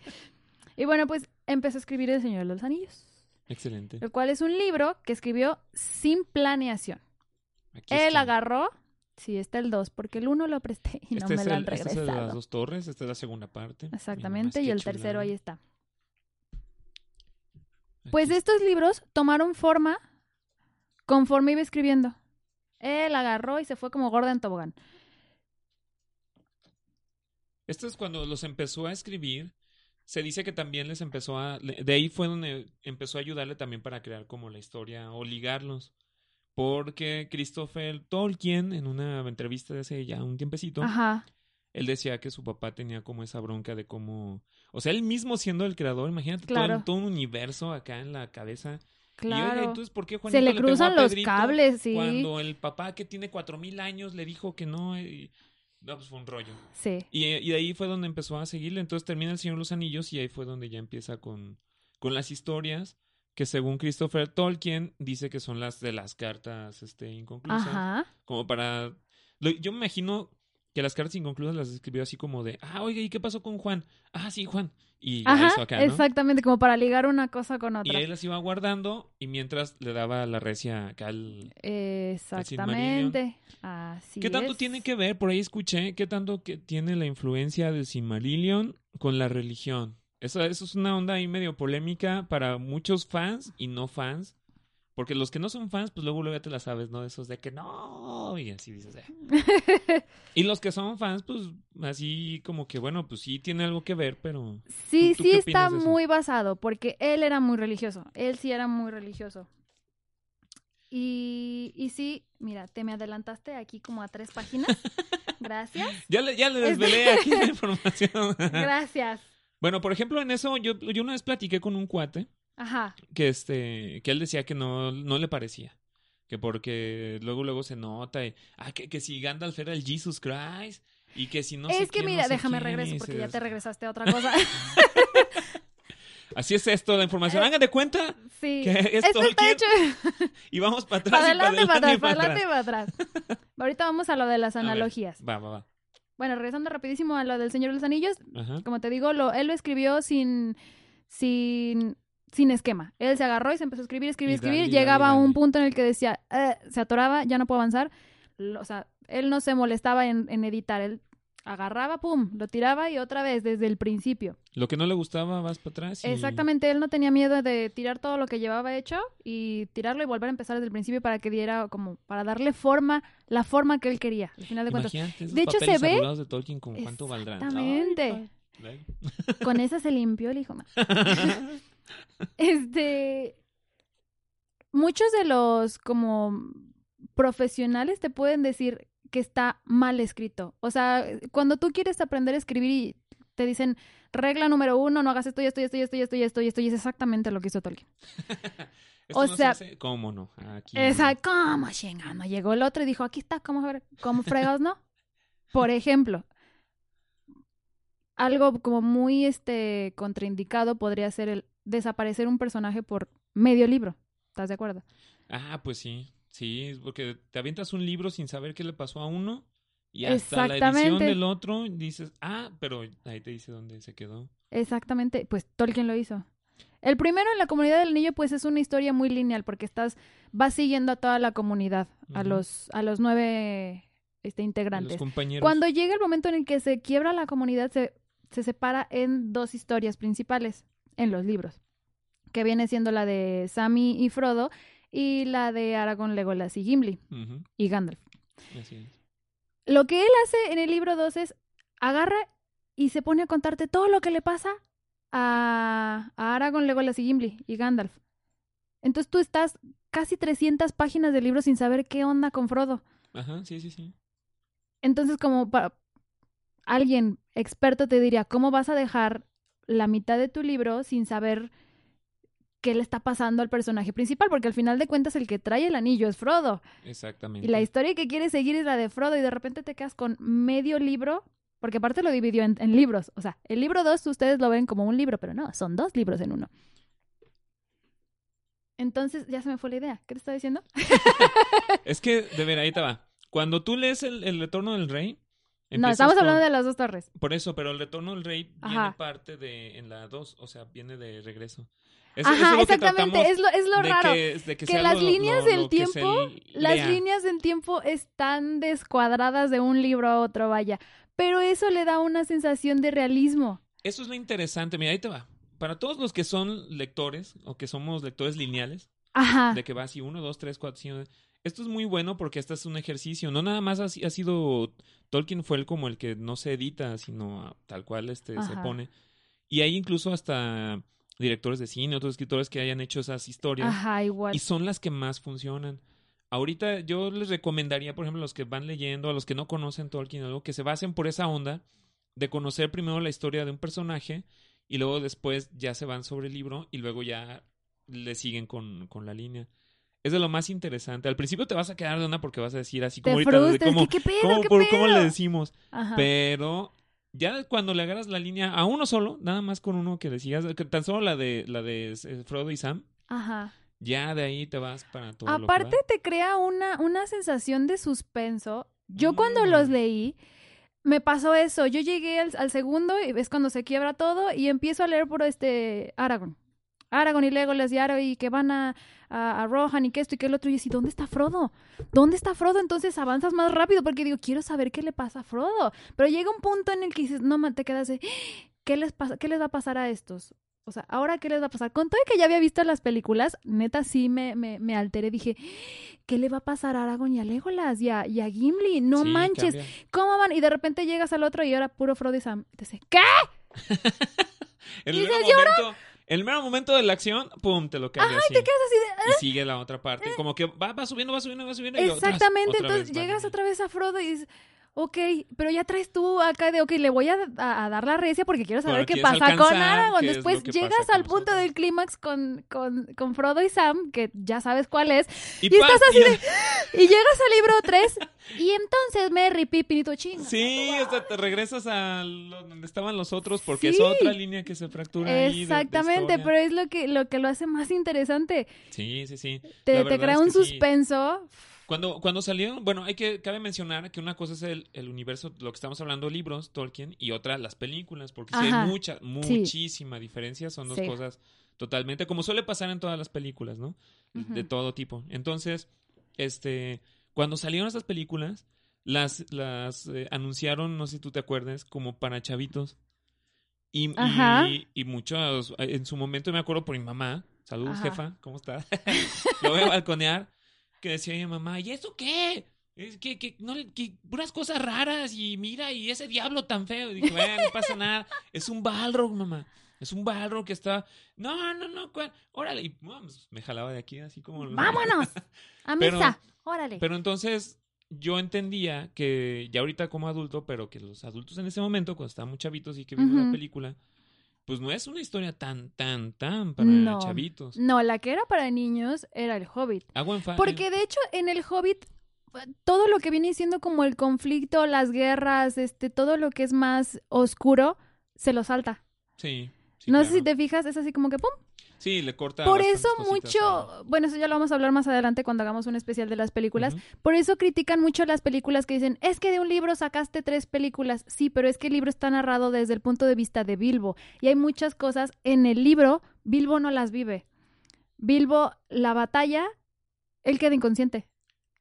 [SPEAKER 2] Y bueno, pues empezó a escribir El Señor de los Anillos,
[SPEAKER 1] Excelente.
[SPEAKER 2] el cual es un libro que escribió sin planeación.
[SPEAKER 1] Aquí
[SPEAKER 2] Él
[SPEAKER 1] está.
[SPEAKER 2] agarró, sí, está el 2, porque el 1 lo presté y
[SPEAKER 1] Este
[SPEAKER 2] no me
[SPEAKER 1] es
[SPEAKER 2] lo
[SPEAKER 1] el-
[SPEAKER 2] han
[SPEAKER 1] este es el de las
[SPEAKER 2] regresado.
[SPEAKER 1] dos torres, esta es la segunda parte.
[SPEAKER 2] Exactamente, y el tercero ahí está.
[SPEAKER 1] Aquí
[SPEAKER 2] Pues estos libros tomaron forma conforme iba escribiendo. Él agarró y se fue como gorda en tobogán.
[SPEAKER 1] Esto es cuando los empezó a escribir. Se dice que también les empezó a... De ahí fue donde empezó a ayudarle también para crear como la historia o ligarlos. Porque Christopher Tolkien, en una entrevista de hace ya un tiempecito,
[SPEAKER 2] Ajá.
[SPEAKER 1] él decía que su papá tenía como esa bronca de cómo... O sea, él mismo siendo el creador, imagínate todo,
[SPEAKER 2] Claro.
[SPEAKER 1] el- todo un universo acá en la cabeza. Y oye,
[SPEAKER 2] Claro.
[SPEAKER 1] entonces, ¿por qué Juanito
[SPEAKER 2] Se le
[SPEAKER 1] pegó a
[SPEAKER 2] cruzan los cables, sí.
[SPEAKER 1] Cuando el papá que tiene cuatro mil años le dijo que no... y- No, pues fue un rollo.
[SPEAKER 2] Sí.
[SPEAKER 1] Y, y de ahí fue donde empezó a seguirle. Entonces termina El Señor de los Anillos y ahí fue donde ya empieza con, con las historias. Que según Christopher Tolkien dice que son las de las cartas este, inconclusas.
[SPEAKER 2] Ajá.
[SPEAKER 1] Como para... Yo me imagino que las cartas inconclusas las escribió así como de, ah, oiga, ¿y qué pasó con Juan? Ah, sí, Juan. Y
[SPEAKER 2] Ajá,
[SPEAKER 1] hizo acá, ¿no?
[SPEAKER 2] exactamente, como para ligar una cosa con
[SPEAKER 1] Y
[SPEAKER 2] otra.
[SPEAKER 1] él las iba guardando y mientras le daba la recia acá al...
[SPEAKER 2] Exactamente. Así
[SPEAKER 1] ¿Qué tanto
[SPEAKER 2] es.
[SPEAKER 1] tiene que ver? Por ahí escuché, ¿qué tanto que tiene la influencia del Silmarillion con la religión? Eso, eso es una onda ahí medio polémica para muchos fans y no fans. Porque los que no son fans, pues luego, luego ya te la sabes, ¿no? Esos de que no, y así dices. "Eh". y los que son fans, pues así como que, bueno, pues sí tiene algo que ver, pero...
[SPEAKER 2] Sí,
[SPEAKER 1] ¿Tú- tú
[SPEAKER 2] sí está muy basado, porque él era muy religioso. Él sí era muy religioso. Y, y sí, mira, te me adelantaste aquí como a tres páginas. Gracias.
[SPEAKER 1] Ya le, ya le
[SPEAKER 2] Este-
[SPEAKER 1] desvelé aquí la información.
[SPEAKER 2] Gracias.
[SPEAKER 1] Bueno, por ejemplo, en eso yo, yo una vez platiqué con un cuate
[SPEAKER 2] Ajá.
[SPEAKER 1] que este que él decía que no no le parecía que porque luego luego se nota y, ah que, que si Gandalf era el Jesus Christ y que si no sé
[SPEAKER 2] es que
[SPEAKER 1] quién, no
[SPEAKER 2] mira,
[SPEAKER 1] sé
[SPEAKER 2] déjame
[SPEAKER 1] quién,
[SPEAKER 2] regreso porque ya te regresaste a otra cosa.
[SPEAKER 1] así es esto la información hagan de cuenta
[SPEAKER 2] sí.
[SPEAKER 1] que es
[SPEAKER 2] Esto está hecho
[SPEAKER 1] y vamos para atrás
[SPEAKER 2] para
[SPEAKER 1] y para
[SPEAKER 2] adelante, para atrás,
[SPEAKER 1] y para
[SPEAKER 2] para adelante y
[SPEAKER 1] atrás.
[SPEAKER 2] para atrás. Ahorita vamos a lo de las
[SPEAKER 1] ver,
[SPEAKER 2] analogías.
[SPEAKER 1] va va va
[SPEAKER 2] Bueno, regresando rapidísimo a lo del Señor de los Anillos,
[SPEAKER 1] Ajá.
[SPEAKER 2] como te digo, lo, él lo escribió sin, sin, sin esquema. Él se agarró y se empezó a escribir, escribir,
[SPEAKER 1] Y
[SPEAKER 2] escribir.
[SPEAKER 1] dale,
[SPEAKER 2] Llegaba
[SPEAKER 1] dale,
[SPEAKER 2] a un punto en el que decía, "Eh", se atoraba, ya no puedo avanzar. Lo- O sea, él no se molestaba en, en editar. Él agarraba, pum, lo tiraba y otra vez desde el principio.
[SPEAKER 1] lo que no le gustaba vas para atrás y...
[SPEAKER 2] Exactamente, él no tenía miedo de tirar todo lo que llevaba hecho y tirarlo y volver a empezar desde el principio para que diera como, para darle forma, la forma que él quería, al final de cuentas. De hecho, se ve-
[SPEAKER 1] de Tolkien con cuánto valdrán
[SPEAKER 2] Exactamente.
[SPEAKER 1] Ay,
[SPEAKER 2] Con esa se limpió el hijo.
[SPEAKER 1] ay.
[SPEAKER 2] Este. Muchos de los como profesionales te pueden decir que está mal escrito. O sea, cuando tú quieres aprender a escribir y te dicen regla número uno, no hagas esto y esto y esto y esto y esto y esto y esto, y es exactamente lo que hizo Tolkien.
[SPEAKER 1] Esto
[SPEAKER 2] O
[SPEAKER 1] no
[SPEAKER 2] sea-
[SPEAKER 1] ¿cómo no? Aquí
[SPEAKER 2] Esa, ¿cómo chingando? Llegó el otro y dijo, aquí está, ¿cómo, cómo fregados, no? Por ejemplo, algo como muy este contraindicado podría ser el desaparecer un personaje por medio libro. ¿Estás de acuerdo?
[SPEAKER 1] Ah, pues sí. Sí, es porque te avientas un libro sin saber qué le pasó a uno y hasta la edición del otro dices, ah, pero ahí te dice dónde se quedó.
[SPEAKER 2] Exactamente, pues Tolkien lo hizo. El primero en la comunidad del anillo, pues es una historia muy lineal, porque estás, vas siguiendo a toda la comunidad, a los, a los nueve este,
[SPEAKER 1] A Los
[SPEAKER 2] integrantes.
[SPEAKER 1] compañeros.
[SPEAKER 2] Cuando llega el momento en el que se quiebra la comunidad, se, se separa en dos historias principales en los libros, que viene siendo la de Sammy y Frodo y la de Aragorn, Legolas y Gimli y Gandalf.
[SPEAKER 1] así es.
[SPEAKER 2] Lo que él hace en el libro 2 es agarra y se pone a contarte todo lo que le pasa a, a Aragorn, Legolas y Gimli y Gandalf. Entonces tú estás casi 300 páginas del libro sin saber qué onda con Frodo.
[SPEAKER 1] Ajá, sí, sí, sí.
[SPEAKER 2] Entonces como para alguien experto te diría, ¿cómo vas a dejar la mitad de tu libro sin saber qué le está pasando al personaje principal? Porque al final de cuentas el que trae el anillo es Frodo.
[SPEAKER 1] Exactamente.
[SPEAKER 2] Y la historia que quieres seguir es la de Frodo y de repente te quedas con medio libro, porque aparte lo dividió en, en libros. O sea, el libro 2 ustedes lo ven como un libro, pero no, son dos libros en uno. Entonces, ya se me fue la idea. ¿Qué te estaba diciendo?
[SPEAKER 1] Es que, de ver, ahí te va. Cuando tú lees el, el Retorno del Rey...
[SPEAKER 2] No, estamos
[SPEAKER 1] con-
[SPEAKER 2] hablando de las dos torres.
[SPEAKER 1] Por eso, pero el Retorno del Rey viene parte de... En la 2, o sea, viene de regreso. Eso- eso
[SPEAKER 2] Ajá,
[SPEAKER 1] es
[SPEAKER 2] exactamente. Es lo, es lo
[SPEAKER 1] de
[SPEAKER 2] raro.
[SPEAKER 1] Que, que
[SPEAKER 2] las
[SPEAKER 1] lo-
[SPEAKER 2] líneas
[SPEAKER 1] lo-
[SPEAKER 2] del tiempo, Las
[SPEAKER 1] lea.
[SPEAKER 2] líneas del tiempo están descuadradas de un libro a otro, vaya. Pero eso le da una sensación de realismo.
[SPEAKER 1] Eso es lo interesante. Mira, ahí te va. Para todos los que son lectores o que somos lectores lineales,
[SPEAKER 2] Ajá.
[SPEAKER 1] de que va así uno, dos, tres, cuatro, cinco. Esto es muy bueno porque este es un ejercicio. No nada más ha, ha sido Tolkien fue el como el que no se edita, sino tal cual este se pone. Y hay incluso hasta directores de cine, otros escritores que hayan hecho esas historias
[SPEAKER 2] Ajá, igual.
[SPEAKER 1] y son las que más funcionan. Ahorita yo les recomendaría, por ejemplo, a los que van leyendo, a los que no conocen Tolkien, algo que se basen por esa onda de conocer primero la historia de un personaje y luego después ya se van sobre el libro y luego ya le siguen con, con la línea. Es de lo más interesante. Al principio te vas a quedar de una porque vas a decir así
[SPEAKER 2] Te
[SPEAKER 1] como ahorita, de cómo,
[SPEAKER 2] ¿qué, qué pedo,
[SPEAKER 1] cómo-
[SPEAKER 2] qué
[SPEAKER 1] por cómo
[SPEAKER 2] pedo?
[SPEAKER 1] le decimos.
[SPEAKER 2] Ajá.
[SPEAKER 1] Pero ya cuando le agarras la línea a uno solo, nada más con uno que le sigas, que tan solo la de la de eh, Frodo y Sam,
[SPEAKER 2] Ajá.
[SPEAKER 1] Ya de ahí te vas para todo lo que
[SPEAKER 2] Aparte te crea una, una sensación de suspenso. Yo cuando
[SPEAKER 1] Mm.
[SPEAKER 2] los leí, me pasó eso. Yo llegué al, al segundo y es cuando se quiebra todo y empiezo a leer por este Aragorn. Aragorn y Legolas y Aragorn y que van a, a, a Rohan y que esto y que el otro. Y yo así, ¿dónde está Frodo? ¿Dónde está Frodo? Entonces avanzas más rápido porque digo, quiero saber qué le pasa a Frodo. Pero llega un punto en el que dices, no, man, te quedas de, ¿qué les, pasa, ¿qué les va a pasar a estos? O sea, ¿ahora qué les va a pasar? Con todo que ya había visto las películas, neta sí me, me, me alteré. Dije, ¿qué le va a pasar a Aragorn y a Legolas y a, y a Gimli? No
[SPEAKER 1] Sí,
[SPEAKER 2] manches,
[SPEAKER 1] cambia.
[SPEAKER 2] ¿cómo van? Y de repente llegas al otro y ahora puro Frodo y Sam. Te dice, ¿qué?
[SPEAKER 1] El
[SPEAKER 2] Y dices,
[SPEAKER 1] momento, el mero momento de la acción, pum, te lo cambia así.
[SPEAKER 2] Te quedas así de,
[SPEAKER 1] Y sigue la otra parte. Como que va, va subiendo, va subiendo, va subiendo. y
[SPEAKER 2] Exactamente,
[SPEAKER 1] otra
[SPEAKER 2] entonces
[SPEAKER 1] vez
[SPEAKER 2] llegas otra vez a Frodo y dices, ok, pero ya traes tú acá de, ok, le voy a, a- a dar la recia porque quiero saber
[SPEAKER 1] Bueno,
[SPEAKER 2] qué pasa con Aragorn. Después llegas al punto del clímax con, con, con Frodo y Sam, que ya sabes cuál es,
[SPEAKER 1] Y,
[SPEAKER 2] y estás así
[SPEAKER 1] y-
[SPEAKER 2] de- y llegas al libro 3 y entonces Merry Pippin y tu chinga.
[SPEAKER 1] Sí, o sea, te regresas a lo- donde estaban los otros porque es otra línea que se fractura ahí de- de
[SPEAKER 2] Exactamente, pero es lo que, lo que lo hace más interesante.
[SPEAKER 1] Sí, sí, sí.
[SPEAKER 2] Te, te crea
[SPEAKER 1] es
[SPEAKER 2] un
[SPEAKER 1] sí. Cuando, cuando salieron, bueno, hay que, cabe mencionar que una cosa es el, el universo, lo que estamos hablando, libros, Tolkien, y otra las películas, porque sí hay mucha, muchísima diferencia, son dos
[SPEAKER 2] Sí.
[SPEAKER 1] cosas totalmente, como suele pasar en todas las películas, ¿no? De todo tipo. Entonces, este, cuando salieron esas películas, las, las eh, anunciaron, no sé si tú te acuerdas, como para chavitos. Y, y, y muchos, en su momento me acuerdo por mi mamá, saludos
[SPEAKER 2] Ajá.
[SPEAKER 1] jefa, ¿cómo está? Lo voy a balconear, que decía mi mamá, ¿y eso qué? Es que, que, no, que puras cosas raras y mira, y ese diablo tan feo. Y dije, bueno, no pasa nada, es un Balrog, mamá. Es un Balrog que está, no, no, no, ¿cuál? órale. Y vamos, me jalaba de aquí así como...
[SPEAKER 2] ¡Vámonos! A
[SPEAKER 1] Pero-
[SPEAKER 2] misa. Órale.
[SPEAKER 1] Pero entonces yo entendía que ya ahorita como adulto, pero que los adultos en ese momento, cuando estaban muy chavitos y que vieron la
[SPEAKER 2] Ujú.
[SPEAKER 1] película, pues no es una historia tan, tan, tan para
[SPEAKER 2] No.
[SPEAKER 1] chavitos.
[SPEAKER 2] No, la que era para niños era el Hobbit.
[SPEAKER 1] Agua en fa-
[SPEAKER 2] Porque de hecho en el Hobbit todo lo que viene siendo como el conflicto, las guerras, este, todo lo que es más oscuro se lo salta.
[SPEAKER 1] Sí. sí,
[SPEAKER 2] no
[SPEAKER 1] claro.
[SPEAKER 2] sé si te fijas, es así como que ¡pum!
[SPEAKER 1] Sí, le corta.
[SPEAKER 2] Por eso mucho, bueno, eso ya lo vamos a hablar más adelante cuando hagamos un especial de las películas. Por eso critican mucho las películas que dicen, es que de un libro sacaste tres películas. Sí, pero es que el libro está narrado desde el punto de vista de Bilbo. Y hay muchas cosas en el libro, Bilbo no las vive. Bilbo, la batalla, él queda inconsciente.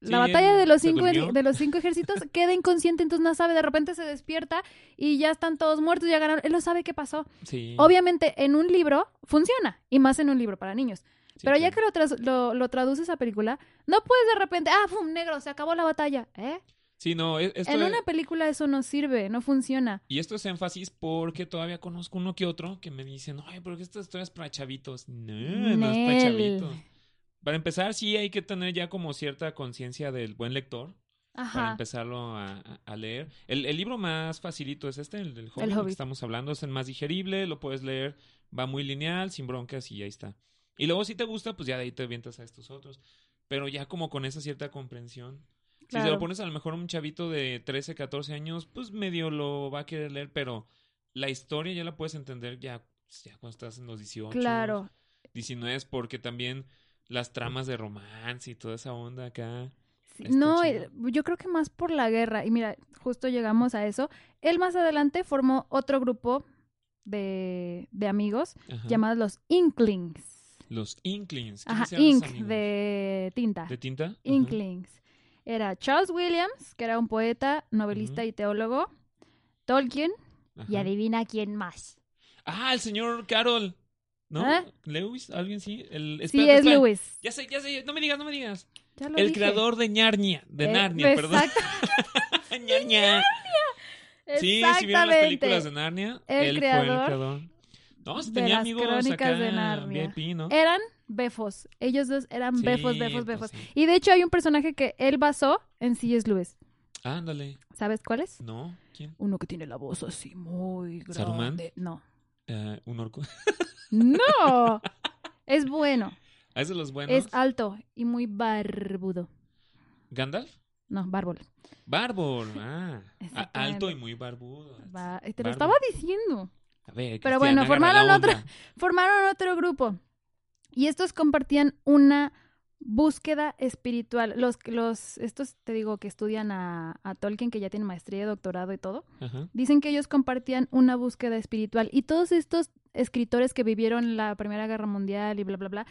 [SPEAKER 2] La
[SPEAKER 1] Sí,
[SPEAKER 2] batalla de los, cinco, de los cinco ejércitos queda inconsciente, entonces no sabe, de repente se despierta y ya están todos muertos, ya ganaron. Él no sabe qué pasó.
[SPEAKER 1] Sí.
[SPEAKER 2] Obviamente, en un libro funciona, y más en un libro para niños.
[SPEAKER 1] sí,
[SPEAKER 2] Pero ya que lo, tras- lo, lo traduces a película, no puedes de repente, ah, ¡pum! negro, se acabó la batalla. ¿Eh?
[SPEAKER 1] Sí, no, esto
[SPEAKER 2] En
[SPEAKER 1] es-
[SPEAKER 2] una película eso no sirve, no funciona.
[SPEAKER 1] Y esto es énfasis porque todavía conozco uno que otro que me dicen, ay, pero esta historia es para chavitos. No, no es para
[SPEAKER 2] Nel.
[SPEAKER 1] chavitos. Para empezar, sí hay que tener ya como cierta conciencia del buen lector para
[SPEAKER 2] Ajá.
[SPEAKER 1] empezarlo a, leer. El, el libro más facilito es este, el del Hobbit, que
[SPEAKER 2] Hobbit.
[SPEAKER 1] estamos hablando. Es el más digerible, lo puedes leer, va muy lineal, sin broncas y ahí está. Y luego si te gusta, pues ya de ahí te avientas a estos otros. Pero ya como con esa cierta comprensión. Si se
[SPEAKER 2] Claro.
[SPEAKER 1] lo pones a lo mejor a un chavito de 13, 14 años, pues medio lo va a querer leer, pero la historia ya la puedes entender ya, pues, ya cuando estás en los 18.
[SPEAKER 2] Claro.
[SPEAKER 1] 19, porque también las tramas de romance y toda esa onda acá.
[SPEAKER 2] Sí, No,
[SPEAKER 1] chido.
[SPEAKER 2] eh, yo creo que más por la guerra. Y mira, justo llegamos a eso. Él más adelante formó otro grupo de, de amigos
[SPEAKER 1] Ajá.
[SPEAKER 2] llamados los Inklings.
[SPEAKER 1] Los Inklings.
[SPEAKER 2] Ajá,
[SPEAKER 1] ¿Quiénes eran esos
[SPEAKER 2] Ink, de tinta.
[SPEAKER 1] ¿De tinta? Ajá.
[SPEAKER 2] Inklings. Era Charles Williams, que era un poeta, novelista y teólogo. Tolkien. Y adivina quién más.
[SPEAKER 1] Ah, el señor Carol. ¿No?
[SPEAKER 2] ¿Eh?
[SPEAKER 1] ¿Lewis? ¿Alguien sí? El,
[SPEAKER 2] Sí,
[SPEAKER 1] espérate,
[SPEAKER 2] es
[SPEAKER 1] espera.
[SPEAKER 2] Lewis.
[SPEAKER 1] Ya sé, ya sé. No me digas, no me digas.
[SPEAKER 2] Ya lo
[SPEAKER 1] El
[SPEAKER 2] dije.
[SPEAKER 1] creador de Narnia. De
[SPEAKER 2] Eh,
[SPEAKER 1] Narnia, perdón. Narnia. Sí, si vieron las películas de. Narnia,
[SPEAKER 2] El
[SPEAKER 1] él
[SPEAKER 2] creador
[SPEAKER 1] fue el creador. No,
[SPEAKER 2] de
[SPEAKER 1] tenía amigos
[SPEAKER 2] crónicas
[SPEAKER 1] acá,
[SPEAKER 2] de Narnia.
[SPEAKER 1] VIP, ¿no?
[SPEAKER 2] Eran befos. Ellos dos eran
[SPEAKER 1] Sí,
[SPEAKER 2] befos, befos,
[SPEAKER 1] pues
[SPEAKER 2] befos.
[SPEAKER 1] sí.
[SPEAKER 2] Y de hecho hay un personaje que él basó en C.S. Lewis.
[SPEAKER 1] Ándale.
[SPEAKER 2] ¿Sabes cuál es?
[SPEAKER 1] No, ¿quién?
[SPEAKER 2] Uno que tiene la voz así muy grande.
[SPEAKER 1] ¿Saruman?
[SPEAKER 2] No.
[SPEAKER 1] Eh, un orco.
[SPEAKER 2] ¡No! es bueno.
[SPEAKER 1] ¿Ah, es de los buenos?
[SPEAKER 2] Es alto y muy barbudo.
[SPEAKER 1] ¿Gandalf?
[SPEAKER 2] No, bárbol.
[SPEAKER 1] Bárbol. Ah. Alto y muy barbudo.
[SPEAKER 2] Ba- te lo estaba diciendo.
[SPEAKER 1] A ver,
[SPEAKER 2] Pero bueno, formaron otra-. Formaron otro grupo. Y estos compartían una búsqueda espiritual. Los, los, estos te digo que estudian a, a Tolkien, que ya tiene maestría, doctorado y todo,
[SPEAKER 1] Ajá.
[SPEAKER 2] dicen que ellos compartían una búsqueda espiritual. Y todos estos escritores que vivieron la Primera Guerra Mundial y bla, bla, bla,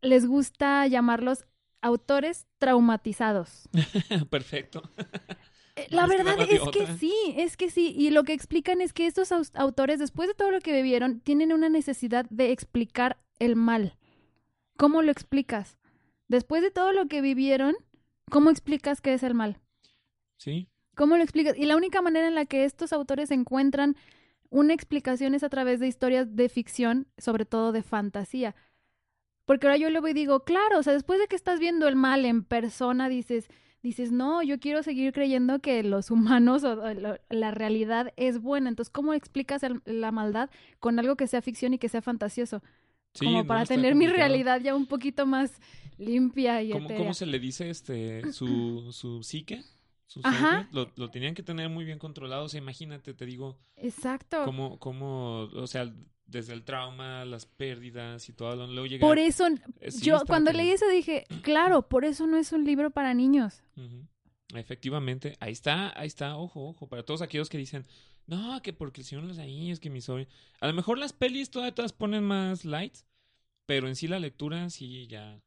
[SPEAKER 2] les gusta llamarlos autores traumatizados.
[SPEAKER 1] Perfecto.
[SPEAKER 2] Eh, La verdad es que sí, es que sí. Y lo que explican es que estos autores, después de todo lo que vivieron, tienen una necesidad de explicar el mal. ¿Cómo lo explicas? Después de todo lo que vivieron, ¿cómo explicas qué es el mal?
[SPEAKER 1] Sí.
[SPEAKER 2] ¿Cómo lo explicas? Y la única manera en la que estos autores encuentran una explicación es a través de historias de ficción, sobre todo de fantasía. Porque ahora yo lo veo y digo, claro, o sea, después de que estás viendo el mal en persona, dices, dices, no, yo quiero seguir creyendo que los humanos o, o lo- la realidad es buena. Entonces, ¿cómo explicas el- la maldad con algo que sea ficción y que sea fantasioso?
[SPEAKER 1] Sí,
[SPEAKER 2] Como para tener mi realidad ya un poquito más limpia y
[SPEAKER 1] ¿Cómo, cómo se le dice este su, su psique? Su
[SPEAKER 2] Ajá.
[SPEAKER 1] psique? Lo, lo tenían que tener muy bien controlado. O sea, imagínate, te digo,
[SPEAKER 2] Exacto.
[SPEAKER 1] cómo, cómo, o sea, desde el trauma, las pérdidas y todo, lo- luego llegar...
[SPEAKER 2] Por eso,
[SPEAKER 1] Eh, sí,
[SPEAKER 2] yo cuando leí eso dije, claro, por eso no es un libro para niños.
[SPEAKER 1] Efectivamente, ahí está, ahí está, ojo, ojo, para todos aquellos que dicen, no, que porque el Señor de los Anillos, que mi sobrino... A lo mejor las pelis todavía todas ponen más light, pero en sí la lectura sí ya...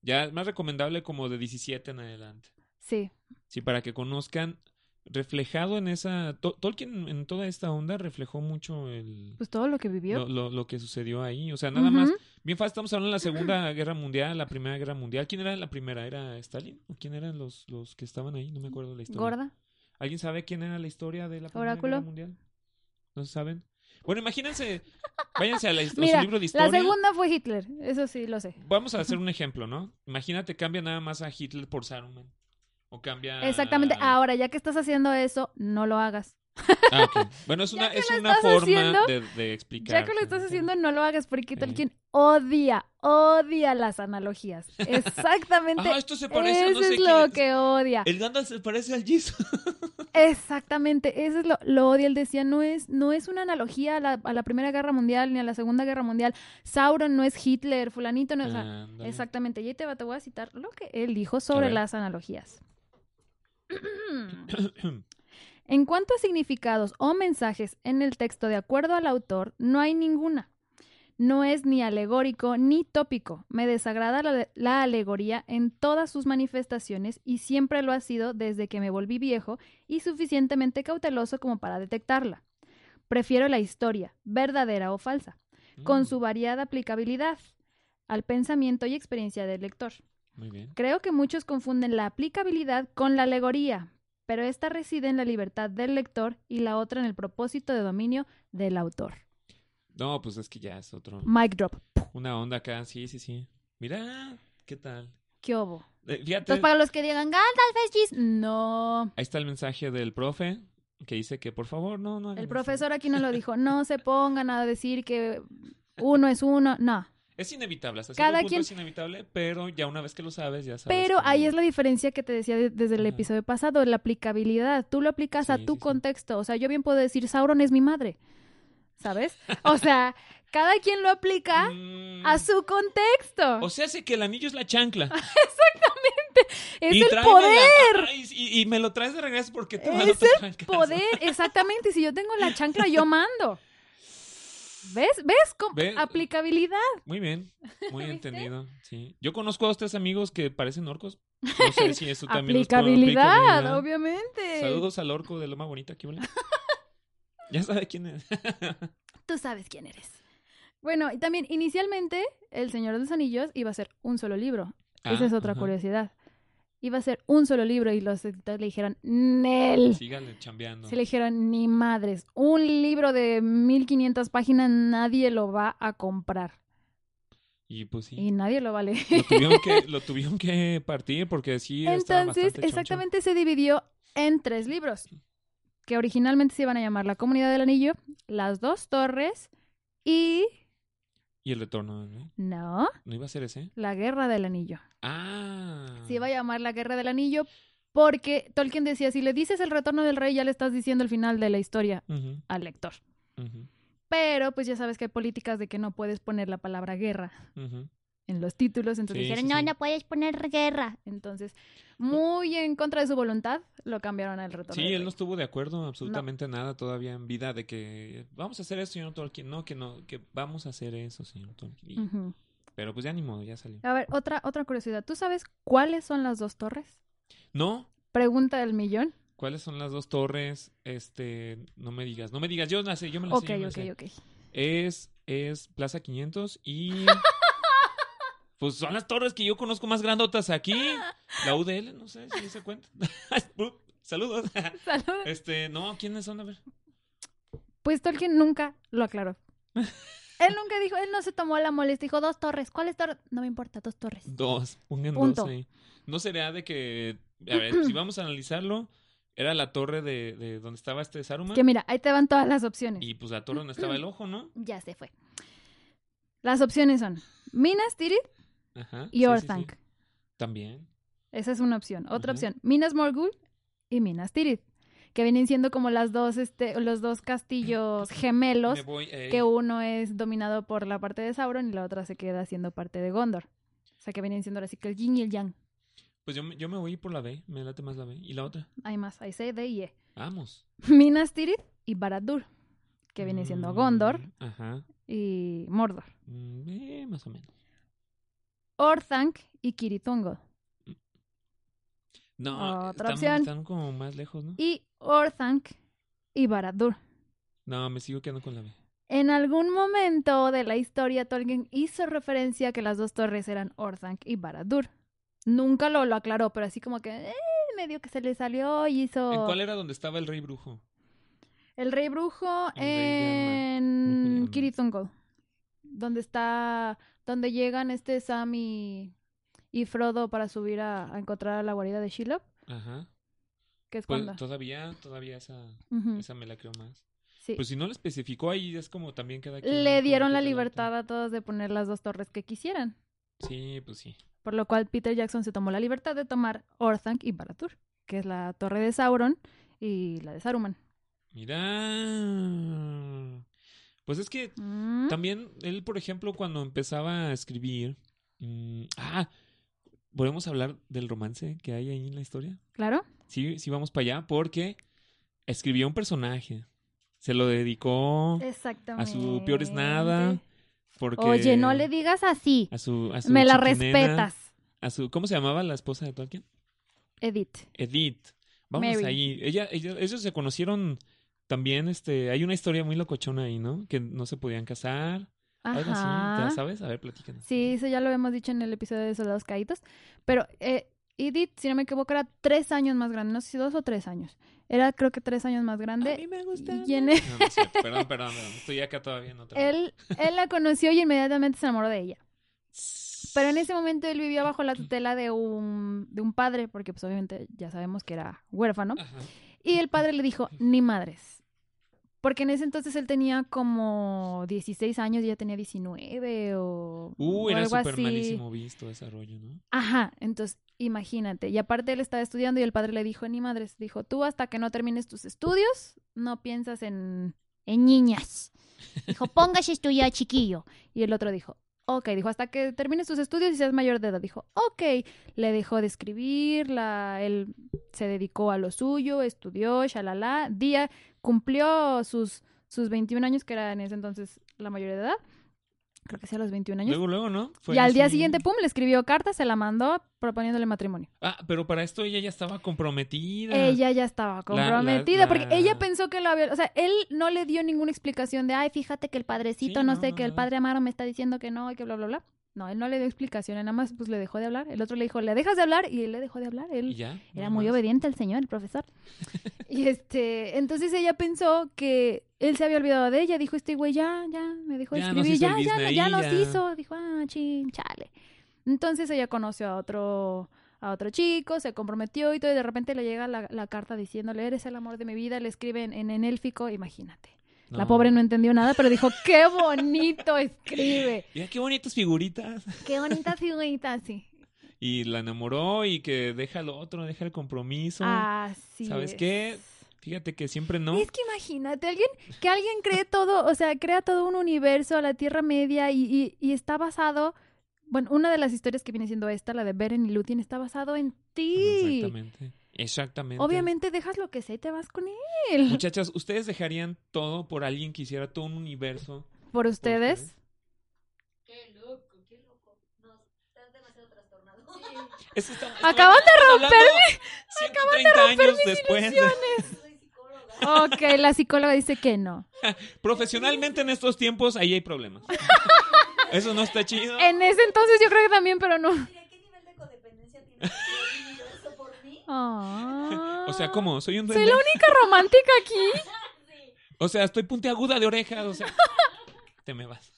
[SPEAKER 1] Ya es más recomendable como de 17 en adelante.
[SPEAKER 2] Sí,
[SPEAKER 1] Sí, para que conozcan, reflejado en esa... To- Tolkien en toda esta onda reflejó mucho el...
[SPEAKER 2] pues todo lo que vivió.
[SPEAKER 1] Lo, lo, lo que sucedió ahí. O sea, nada más. Bien fácil, estamos hablando de la Segunda Guerra Mundial, la Primera Guerra Mundial. ¿Quién era la primera? ¿Era Stalin? ¿O quién eran los, los que estaban ahí? No me acuerdo la historia.
[SPEAKER 2] Gorda.
[SPEAKER 1] ¿Alguien sabe quién era la historia de la Primera
[SPEAKER 2] Oráculo.
[SPEAKER 1] Guerra Mundial? ¿No saben? Bueno, imagínense, váyanse a, la, a
[SPEAKER 2] Mira,
[SPEAKER 1] su libro de
[SPEAKER 2] la
[SPEAKER 1] historia.
[SPEAKER 2] segunda fue Hitler, eso sí lo sé.
[SPEAKER 1] Vamos a hacer un ejemplo, ¿no? Imagínate, cambia nada más a Hitler por Saruman. O cambia...
[SPEAKER 2] Exactamente. Ahora, ya que estás haciendo eso, no lo hagas.
[SPEAKER 1] Ah. Bueno, es una, es una forma
[SPEAKER 2] haciendo,
[SPEAKER 1] de, de explicar.
[SPEAKER 2] Ya que lo estás haciendo, no lo hagas porque. Tolkien odia, odia las analogías. Exactamente.
[SPEAKER 1] Ah, esto se parece a
[SPEAKER 2] eso
[SPEAKER 1] no sé
[SPEAKER 2] es lo que odia.
[SPEAKER 1] El Gandalf se parece al Jesus.
[SPEAKER 2] Exactamente, eso es lo, lo odia. Él decía, no es, no es una analogía a la, a la Primera Guerra Mundial ni a la Segunda Guerra Mundial. Sauron no es Hitler, fulanito no es...
[SPEAKER 1] Ándale.
[SPEAKER 2] Exactamente, y ahí te, va- te voy a citar lo que él dijo sobre las analogías. en cuanto a significados o mensajes en el texto de acuerdo al autor, no hay ninguna. No es ni alegórico ni tópico. Me desagrada la, la alegoría en todas sus manifestaciones y siempre lo ha sido desde que me volví viejo y suficientemente cauteloso como para detectarla. Prefiero la historia, verdadera o falsa, con
[SPEAKER 1] Mm,
[SPEAKER 2] su variada aplicabilidad al pensamiento y experiencia del lector.
[SPEAKER 1] Muy bien.
[SPEAKER 2] Creo que muchos confunden la aplicabilidad con la alegoría, pero esta reside en la libertad del lector y la otra en el propósito de dominio del autor.
[SPEAKER 1] No, pues es que ya es otro.
[SPEAKER 2] Mic drop.
[SPEAKER 1] Una onda acá, sí, sí, sí. Mira, ¿qué tal?
[SPEAKER 2] ¿Qué obo?
[SPEAKER 1] Eh, fíjate,
[SPEAKER 2] Entonces, para los que digan Gandalf es Gis", no.
[SPEAKER 1] ahí está el mensaje del profe que dice que por favor no, no.
[SPEAKER 2] El
[SPEAKER 1] eso.
[SPEAKER 2] profesor aquí no lo dijo. No se pongan a decir que uno es uno. No.
[SPEAKER 1] Es inevitable, hasta
[SPEAKER 2] Cada
[SPEAKER 1] punto
[SPEAKER 2] quien-
[SPEAKER 1] es inevitable, pero ya una vez que lo sabes, ya sabes.
[SPEAKER 2] Pero
[SPEAKER 1] cómo-
[SPEAKER 2] ahí es la diferencia que te decía de- desde el
[SPEAKER 1] Ajá.
[SPEAKER 2] episodio pasado, la aplicabilidad. Tú lo aplicas a tu
[SPEAKER 1] sí, sí.
[SPEAKER 2] contexto. O sea, yo bien puedo decir, Sauron es mi madre. ¿Sabes? O sea, cada quien lo aplica
[SPEAKER 1] Mm,
[SPEAKER 2] a su contexto.
[SPEAKER 1] O sea, sé que el anillo es la chancla.
[SPEAKER 2] es
[SPEAKER 1] y
[SPEAKER 2] el poder.
[SPEAKER 1] Ay, y, y me lo traes de regreso porque te van
[SPEAKER 2] Es
[SPEAKER 1] chanclas.
[SPEAKER 2] Poder, exactamente. Si yo tengo la chancla, yo mando. ¿Ves? ¿Ves? Con aplicabilidad.
[SPEAKER 1] Muy bien, muy entendido. Sí. Yo conozco a dos tres amigos que parecen orcos. No sé si eso también
[SPEAKER 2] Aplicabilidad,
[SPEAKER 1] puede- aplicabilidad.
[SPEAKER 2] obviamente.
[SPEAKER 1] Saludos al orco de Loma Bonita, ¿qué? Ya sabe quién es.
[SPEAKER 2] Tú sabes quién eres. Bueno, y también inicialmente El Señor de los Anillos iba a ser un solo libro. Esa
[SPEAKER 1] Ah,
[SPEAKER 2] es otra
[SPEAKER 1] ajá.
[SPEAKER 2] curiosidad. Iba a ser un solo libro y los editores le dijeron, Nel.
[SPEAKER 1] Sígale chambeando.
[SPEAKER 2] Se le dijeron, ni madres. Un libro de 1500 páginas nadie lo va a comprar.
[SPEAKER 1] Y pues sí.
[SPEAKER 2] Y nadie lo va a leer.
[SPEAKER 1] Lo tuvieron que, lo tuvieron que partir porque sí
[SPEAKER 2] Entonces,
[SPEAKER 1] choncho.
[SPEAKER 2] exactamente se dividió en tres libros, que originalmente se iban a llamar La Comunidad del Anillo, Las Dos Torres y...
[SPEAKER 1] Y el retorno, ¿no?
[SPEAKER 2] No,
[SPEAKER 1] ¿No iba a ser ese?
[SPEAKER 2] La Guerra del Anillo.
[SPEAKER 1] Ah.
[SPEAKER 2] Se iba a llamar La Guerra del Anillo porque Tolkien decía, si le dices el retorno del rey, ya le estás diciendo el final de la historia al lector. Pero pues ya sabes que hay políticas de que no puedes poner la palabra guerra. En los títulos, entonces
[SPEAKER 1] Sí,
[SPEAKER 2] dijeron,
[SPEAKER 1] sí,
[SPEAKER 2] no,
[SPEAKER 1] sí.
[SPEAKER 2] no puedes poner guerra. Entonces, muy en contra de su voluntad, lo cambiaron al retorno.
[SPEAKER 1] Sí, él no estuvo de acuerdo absolutamente nada todavía en vida de que vamos a hacer eso, señor Tolkien. No, que no, que vamos a hacer eso, señor Tolkien. Y-
[SPEAKER 2] Ujú.
[SPEAKER 1] Pero pues ya ni modo, ya salió.
[SPEAKER 2] A ver, otra, otra curiosidad. ¿Tú sabes cuáles son las dos torres?
[SPEAKER 1] No,
[SPEAKER 2] Pregunta del millón.
[SPEAKER 1] ¿cuáles son las dos torres? Este, no me digas, no me digas, yo la sé, yo me la
[SPEAKER 2] Ok,
[SPEAKER 1] sé. yo me la
[SPEAKER 2] ok,
[SPEAKER 1] sé.
[SPEAKER 2] ok.
[SPEAKER 1] Es, es Plaza 500 y... Pues son las torres que yo conozco más grandotas aquí. La UDL, no sé si se cuenta. Saludos.
[SPEAKER 2] Salud.
[SPEAKER 1] Este, no, ¿quiénes son? A ver.
[SPEAKER 2] Pues Tolkien nunca lo aclaró. Él nunca dijo, él no se tomó la molestia, dijo dos torres. ¿Cuáles torres? No me importa, dos torres.
[SPEAKER 1] Dos, pongan
[SPEAKER 2] Punto.
[SPEAKER 1] dos ahí. No sería de que, a ver, si vamos a analizarlo, era la torre de, de donde estaba este Saruman
[SPEAKER 2] Que mira, ahí te van todas las opciones.
[SPEAKER 1] y pues la torre donde estaba el ojo, ¿no?
[SPEAKER 2] Ya se fue. Las opciones son Minas Tirith
[SPEAKER 1] Ajá.
[SPEAKER 2] y
[SPEAKER 1] sí,
[SPEAKER 2] Orthanc.
[SPEAKER 1] sí. También.
[SPEAKER 2] Esa es una opción. Otra
[SPEAKER 1] Ajá.
[SPEAKER 2] opción, Minas Morgul y Minas Tirith, que vienen siendo como las dos, este, los dos castillos gemelos,
[SPEAKER 1] voy,
[SPEAKER 2] que uno es dominado por la parte de Sauron y la otra se queda siendo parte de Gondor. O sea, que vienen siendo así que el yin y el yang.
[SPEAKER 1] Pues yo, me- yo me voy por la B, me late más la B. ¿Y la otra?
[SPEAKER 2] Hay más, hay C, D y E.
[SPEAKER 1] Vamos.
[SPEAKER 2] Minas Tirith y Barad-dûr, que viene siendo Gondor
[SPEAKER 1] Mm, Ajá.
[SPEAKER 2] y Mordor.
[SPEAKER 1] Mm, eh, más o menos.
[SPEAKER 2] Orthanc y Kiritungo.
[SPEAKER 1] No,
[SPEAKER 2] Otra
[SPEAKER 1] están, están como más lejos, ¿no?
[SPEAKER 2] Y Orthanc y Barad-dûr.
[SPEAKER 1] No, me sigo quedando con la B.
[SPEAKER 2] En algún momento de la historia, Tolkien hizo referencia a que las dos torres eran Orthanc y Barad-dûr. Nunca lo, lo aclaró, pero así como que eh, medio que se le salió y hizo...
[SPEAKER 1] ¿En cuál era donde estaba el rey brujo?
[SPEAKER 2] El rey brujo
[SPEAKER 1] El rey
[SPEAKER 2] en Kiritungo. Donde está... Donde llegan este Sam y, y Frodo para subir a, a encontrar a la guarida de Shelob.
[SPEAKER 1] Ajá.
[SPEAKER 2] Que es
[SPEAKER 1] Pues
[SPEAKER 2] cuando...
[SPEAKER 1] todavía, todavía esa,
[SPEAKER 2] Ujú,
[SPEAKER 1] esa me la creo más.
[SPEAKER 2] sí.
[SPEAKER 1] Pues si no lo especificó ahí, es como también queda
[SPEAKER 2] Le dieron la libertad a todos de poner las dos torres que quisieran.
[SPEAKER 1] Sí, pues sí.
[SPEAKER 2] Por lo cual Peter Jackson se tomó la libertad de tomar Orthanc y Barad-dûr, que es la torre de Sauron y la de Saruman.
[SPEAKER 1] Mira. Pues es que
[SPEAKER 2] Mm,
[SPEAKER 1] también él, por ejemplo, cuando empezaba a escribir... mm, ah, ¿podemos hablar del romance que hay ahí en la historia?
[SPEAKER 2] Claro.
[SPEAKER 1] Sí, sí vamos para allá, porque escribió un personaje. Se lo dedicó
[SPEAKER 2] Exactamente.
[SPEAKER 1] a su peor es nada. Porque
[SPEAKER 2] Oye, no le digas así.
[SPEAKER 1] a su, a su
[SPEAKER 2] Me la respetas.
[SPEAKER 1] A su, ¿Cómo se llamaba la esposa de Tolkien?
[SPEAKER 2] Edith.
[SPEAKER 1] Edith. Vamos
[SPEAKER 2] Mary.
[SPEAKER 1] ahí. Ella, ella- ellos se conocieron también, este, hay una historia muy locochona ahí, ¿no? Que no se podían casar. Algo así,
[SPEAKER 2] Ajá.
[SPEAKER 1] ¿ya sabes? A ver, platícanos.
[SPEAKER 2] Sí, eso ya lo hemos dicho en el episodio de Soldados Caídos. Pero eh, Edith, si no me equivoco, era tres años más grande. No sé si dos o tres años. Era creo que tres años más
[SPEAKER 1] A mí
[SPEAKER 2] grande.
[SPEAKER 1] me gusta.
[SPEAKER 2] Y en
[SPEAKER 1] No, no es cierto. Perdón, perdón, perdón. Estoy acá todavía en otra.
[SPEAKER 2] él, él la conoció y inmediatamente se enamoró de ella. Pero en ese momento él vivía bajo la tutela de un, de un padre, porque pues obviamente ya sabemos que era huérfano.
[SPEAKER 1] Ajá.
[SPEAKER 2] Y el padre le dijo, ni madres. Porque en ese entonces él tenía como 16 años y ella tenía 19 o,
[SPEAKER 1] Uh,
[SPEAKER 2] o
[SPEAKER 1] era
[SPEAKER 2] algo así.
[SPEAKER 1] malísimo visto ese rollo, ¿no?
[SPEAKER 2] Ajá, entonces imagínate. Y aparte él estaba estudiando y el padre le dijo, ni madres, dijo, tú hasta que no termines tus estudios, no piensas en, en niñas. Dijo, póngase a estudiar, chiquillo. Y el otro dijo, ok, dijo, hasta que termines tus estudios y seas mayor de edad. Dijo, ok. Le dejó de escribir, la, él se dedicó a lo suyo, estudió, shalala. Día, cumplió sus, sus 21 años, que era en ese entonces la mayoría de edad. Creo que sea los 21 años.
[SPEAKER 1] Luego, luego, ¿no? Fue
[SPEAKER 2] y al día siguiente, pum, le escribió carta, se la mandó proponiéndole matrimonio.
[SPEAKER 1] Ah, pero para esto ella ya estaba comprometida.
[SPEAKER 2] Ella ya estaba comprometida
[SPEAKER 1] la-
[SPEAKER 2] porque
[SPEAKER 1] la-
[SPEAKER 2] ella pensó que lo había... O sea, él no le dio ninguna explicación de, ay, fíjate que el padrecito,
[SPEAKER 1] Sí,
[SPEAKER 2] no,
[SPEAKER 1] no,
[SPEAKER 2] sé,
[SPEAKER 1] no,
[SPEAKER 2] que el padre Amaro me está diciendo que no y que bla, bla, bla. No, él no le dio explicación, él nada más pues le dejó de hablar. El otro le dijo, le dejas de hablar y él le dejó de hablar. Él
[SPEAKER 1] ya.
[SPEAKER 2] era muy
[SPEAKER 1] más.
[SPEAKER 2] obediente el señor, el profesor. y este, entonces ella pensó que él se había olvidado de ella. Dijo, este güey ya, ya, me dejó de escribir. Ya, ya, ya nos
[SPEAKER 1] ya".
[SPEAKER 2] hizo. Dijo, ah, chin, chale. Entonces ella conoció a otro, a otro chico, se comprometió y todo, y de repente le llega la, la carta diciéndole, eres el amor de mi vida, le escriben en, en élfico, imagínate. La pobre no entendió nada, pero dijo, qué bonito escribe.
[SPEAKER 1] Mira qué bonitas figuritas.
[SPEAKER 2] Qué bonita figurita, sí.
[SPEAKER 1] Y la enamoró y que deja lo otro, deja el compromiso.
[SPEAKER 2] Así
[SPEAKER 1] ¿Sabes
[SPEAKER 2] es.
[SPEAKER 1] qué? Fíjate que siempre no.
[SPEAKER 2] Es que imagínate, alguien, que alguien cree todo, o sea, crea todo un universo, la Tierra Media, y, y- y está basado. Bueno, una de las historias que viene siendo esta, la de Beren y Lúthien, está basado en ti.
[SPEAKER 1] Exactamente. Exactamente.
[SPEAKER 2] Obviamente dejas lo que sea y te vas con él.
[SPEAKER 1] Muchachas, ¿ustedes dejarían todo por alguien que hiciera todo un universo?
[SPEAKER 2] Por
[SPEAKER 1] por
[SPEAKER 2] ustedes.
[SPEAKER 4] Qué loco, qué loco. No, estás demasiado trastornado.
[SPEAKER 1] Eso está-
[SPEAKER 2] Acaban
[SPEAKER 1] estamos hablando
[SPEAKER 2] romperme
[SPEAKER 1] 130 años después. de-
[SPEAKER 4] Soy psicóloga.
[SPEAKER 2] Ok, la psicóloga dice que no.
[SPEAKER 1] Profesionalmente en estos tiempos, ahí hay problemas. Eso no está chido.
[SPEAKER 2] En ese entonces yo creo que también, pero no.
[SPEAKER 4] ¿qué nivel de codependencia tienes
[SPEAKER 1] O sea, ¿cómo? Soy un
[SPEAKER 2] Soy
[SPEAKER 1] duende.
[SPEAKER 2] la única romántica aquí.
[SPEAKER 4] Sí.
[SPEAKER 1] O sea, estoy puntiaguda de orejas. O sea, te me vas.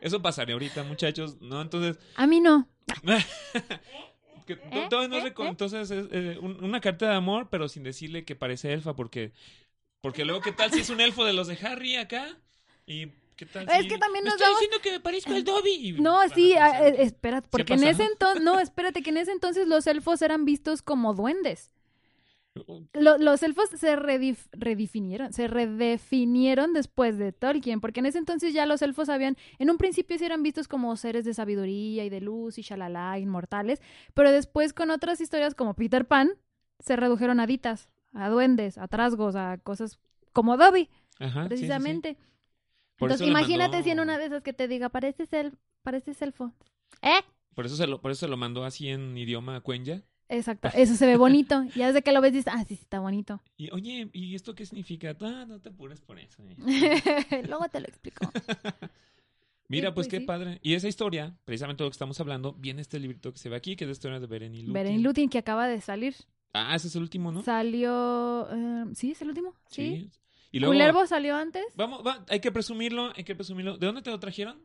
[SPEAKER 1] Eso pasaría ahorita, muchachos. ¿No? Entonces,
[SPEAKER 2] A mí no.
[SPEAKER 1] que
[SPEAKER 2] ¿Eh?
[SPEAKER 1] no
[SPEAKER 2] ¿Eh? ¿Eh?
[SPEAKER 1] entonces es eh, un- una carta de amor, pero sin decirle que parece elfa, porque porque luego qué tal si es un elfo de los de Harry acá y qué tal
[SPEAKER 2] Es
[SPEAKER 1] si
[SPEAKER 2] que también nos
[SPEAKER 1] está
[SPEAKER 2] damos-
[SPEAKER 1] diciendo que me parezco al Dobby.
[SPEAKER 2] No, sí, ah, eh,
[SPEAKER 1] que-
[SPEAKER 2] espérate,
[SPEAKER 1] ¿Sí ha
[SPEAKER 2] porque en ese entonces, no, espérate, que en ese entonces los elfos eran vistos como duendes. Lo- los elfos se redif- redefinieron, se redefinieron después de Tolkien, porque en ese entonces ya los elfos habían, en un principio sí eran vistos como seres de sabiduría y de luz y shalala, inmortales, pero después con otras historias como Peter Pan, se redujeron a ditas, a duendes, a trasgos, a cosas como Dobby,
[SPEAKER 1] Ajá, sí, sí, sí. Por
[SPEAKER 2] Entonces imagínate
[SPEAKER 1] mandó-
[SPEAKER 2] si en una de esas que te diga, pareces, el, pareces elfo. ¿Eh?
[SPEAKER 1] Por eso se lo por eso se lo mandó así en idioma cuenya.
[SPEAKER 2] Exacto, eso se ve bonito. Ya desde que lo ves dices, ah, sí, sí, está bonito.
[SPEAKER 1] Y oye, ¿y esto qué significa? Ah, no te apures por eso. eh.
[SPEAKER 2] Luego te lo explico.
[SPEAKER 1] Mira,
[SPEAKER 2] Sí,
[SPEAKER 1] pues,
[SPEAKER 2] pues
[SPEAKER 1] qué
[SPEAKER 2] sí.
[SPEAKER 1] padre. Y esa historia, precisamente lo que estamos hablando, viene este librito que se ve aquí, que es la historia de Beren y Lúthien.
[SPEAKER 2] Beren Lutin que acaba de salir.
[SPEAKER 1] Ah, ese es el último, ¿no?
[SPEAKER 2] Salió. eh, ¿Sí? ¿Es el último? Sí.
[SPEAKER 1] Y luego
[SPEAKER 2] Culervo salió antes.
[SPEAKER 1] Vamos, va, hay que presumirlo, hay que presumirlo. ¿De dónde te lo trajeron?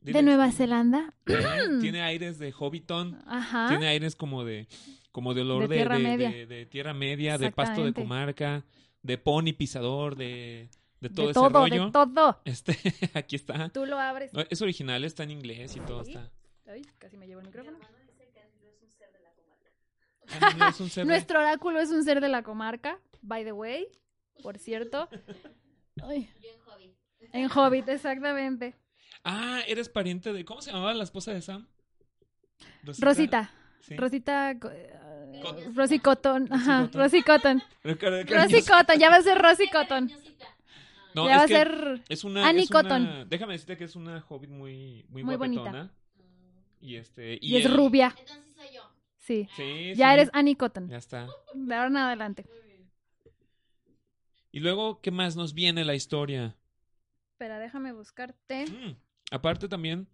[SPEAKER 2] De. Nueva Zelanda.
[SPEAKER 1] Eh, Tiene aires de Hobbiton,
[SPEAKER 2] Ajá.
[SPEAKER 1] tiene aires como de como de olor
[SPEAKER 2] De
[SPEAKER 1] de,
[SPEAKER 2] tierra
[SPEAKER 1] de-
[SPEAKER 2] media.
[SPEAKER 1] de- de tierra media, de pasto de comarca, de pony pisador, de, de todo
[SPEAKER 2] de
[SPEAKER 1] ese
[SPEAKER 2] todo,
[SPEAKER 1] rollo.
[SPEAKER 2] de todo.
[SPEAKER 1] Este, aquí está.
[SPEAKER 2] Tú lo abres.
[SPEAKER 1] Es original, está en inglés y todo está.
[SPEAKER 2] Ay, casi me llevo el
[SPEAKER 4] Mi
[SPEAKER 2] micrófono.
[SPEAKER 4] hermano dice que Andrew es un ser de la comarca.
[SPEAKER 1] Ah.
[SPEAKER 2] Nuestro oráculo es un ser de la comarca, by the way, por cierto. Ay,
[SPEAKER 4] Yo en Hobbit.
[SPEAKER 2] en Hobbit, exactamente.
[SPEAKER 1] Ah, eres pariente de. ¿Cómo se llamaba la esposa de Sam? Rosita.
[SPEAKER 2] Rosita.
[SPEAKER 1] Sí.
[SPEAKER 2] Rosita.
[SPEAKER 1] Cotton.
[SPEAKER 2] Rosy Cotton. Ajá. Rosy Cotton. Rosy Cotton, ya va a ser Rosy Cotton.
[SPEAKER 1] No,
[SPEAKER 2] ya
[SPEAKER 1] es
[SPEAKER 2] va a ser.
[SPEAKER 1] es una,
[SPEAKER 2] Annie
[SPEAKER 1] es una-
[SPEAKER 2] Cotton.
[SPEAKER 1] Déjame decirte que es una hobbit muy, muy,
[SPEAKER 2] Muy bonita.
[SPEAKER 1] Y este.
[SPEAKER 2] Y es
[SPEAKER 1] el-
[SPEAKER 2] rubia.
[SPEAKER 4] Entonces soy yo.
[SPEAKER 2] Sí.
[SPEAKER 1] Sí,
[SPEAKER 2] Ya
[SPEAKER 1] sí,
[SPEAKER 2] eres Annie Cotton.
[SPEAKER 1] Ya está.
[SPEAKER 2] De ahora en adelante.
[SPEAKER 4] Muy bien.
[SPEAKER 1] Y luego, ¿qué más nos viene la historia?
[SPEAKER 2] Espera, déjame buscarte.
[SPEAKER 1] Mm, Aparte también,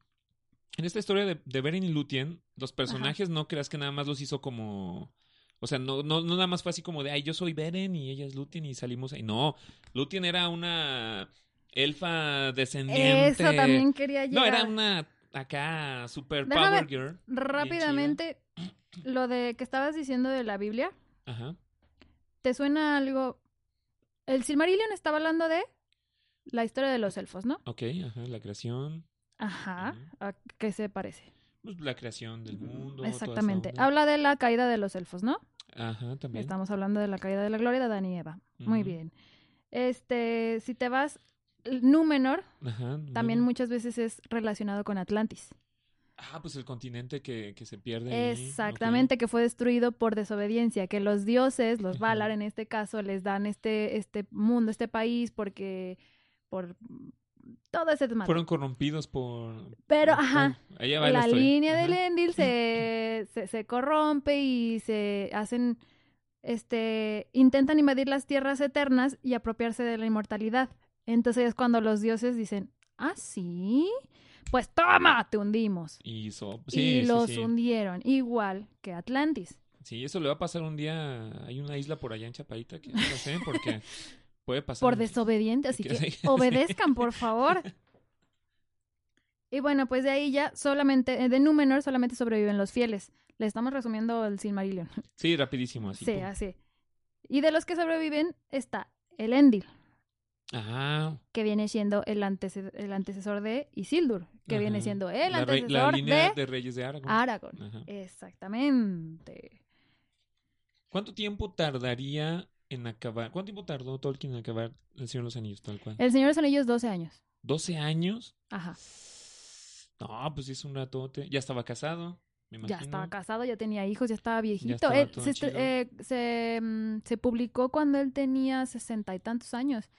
[SPEAKER 1] en esta historia de, de Beren y Lúthien, los personajes no creas que nada más los hizo como... O sea, no, no, no nada más fue así como de, ay, yo soy Beren y ella es Lúthien y salimos ahí. No, Lúthien era una elfa descendiente.
[SPEAKER 2] Eso también quería
[SPEAKER 1] No,
[SPEAKER 2] llegar.
[SPEAKER 1] era una acá super
[SPEAKER 2] Déjame-
[SPEAKER 1] power girl.
[SPEAKER 2] Rápidamente, lo de que estabas diciendo de la Biblia,
[SPEAKER 1] Ajá.
[SPEAKER 2] ¿te suena algo? El Silmarillion estaba hablando de la historia de los elfos, ¿no?
[SPEAKER 1] Ok, ajá, la creación.
[SPEAKER 2] Ajá. ¿A qué se parece?
[SPEAKER 1] pues, la creación del mundo.
[SPEAKER 2] Exactamente. Habla de la caída de los elfos, ¿no?
[SPEAKER 1] Ajá, también.
[SPEAKER 2] Estamos hablando de la caída de la gloria de Adán y Eva. Muy bien. Este, si te vas, Númenor
[SPEAKER 1] Ajá.
[SPEAKER 2] también
[SPEAKER 1] bueno.
[SPEAKER 2] muchas veces es relacionado con Atlantis.
[SPEAKER 1] Ah, pues el continente que, que se pierde. ahí,
[SPEAKER 2] Exactamente, que fue destruido por desobediencia, que los dioses, los. Valar en este caso, les dan este, este mundo, este país, porque por todo ese desmadre.
[SPEAKER 1] Fueron corrompidos por...
[SPEAKER 2] Pero,
[SPEAKER 1] por-
[SPEAKER 2] ajá,
[SPEAKER 1] ahí va la,
[SPEAKER 2] línea
[SPEAKER 1] Ajá.
[SPEAKER 2] Lendil se, se, se corrompe y se hacen, este, intentan invadir las tierras eternas y apropiarse de la inmortalidad. Entonces es cuando los dioses dicen, ah, sí, pues toma, te hundimos.
[SPEAKER 1] Y, so-
[SPEAKER 2] y
[SPEAKER 1] sí, sí,
[SPEAKER 2] los
[SPEAKER 1] sí.
[SPEAKER 2] hundieron, igual que Atlantis.
[SPEAKER 1] Sí, eso le va a pasar un día. Hay una isla por allá en Chapaita que no lo sé, porque puede pasar.
[SPEAKER 2] Por desobediente, así
[SPEAKER 1] Que
[SPEAKER 2] obedezcan, por favor. Y bueno, pues de ahí ya solamente, eh, de Númenor solamente sobreviven los fieles. Le estamos resumiendo el Silmarillion.
[SPEAKER 1] Sí, rapidísimo, así.
[SPEAKER 2] Sí,
[SPEAKER 1] pum.
[SPEAKER 2] así. Y de los que sobreviven está el Endil,
[SPEAKER 1] Ajá.
[SPEAKER 2] que viene siendo el, antece- el antecesor de Isildur, que viene siendo el
[SPEAKER 1] la, rey- la
[SPEAKER 2] antecesor
[SPEAKER 1] línea
[SPEAKER 2] de,
[SPEAKER 1] de Reyes de Aragón. Ajá.
[SPEAKER 2] Exactamente.
[SPEAKER 1] ¿Cuánto tiempo tardaría en acabar. ¿Cuánto tiempo tardó Tolkien en acabar El Señor de los Anillos, tal cual?
[SPEAKER 2] El Señor de los Anillos, 12 años.
[SPEAKER 1] ¿12 años?
[SPEAKER 2] Ajá.
[SPEAKER 1] No, pues es un ratote. Ya estaba casado.
[SPEAKER 2] Ya estaba casado, ya tenía hijos, ya estaba viejito.
[SPEAKER 1] estaba
[SPEAKER 2] Él
[SPEAKER 1] todo
[SPEAKER 2] se, eh, se, mm, se publicó cuando él tenía sesenta y tantos años.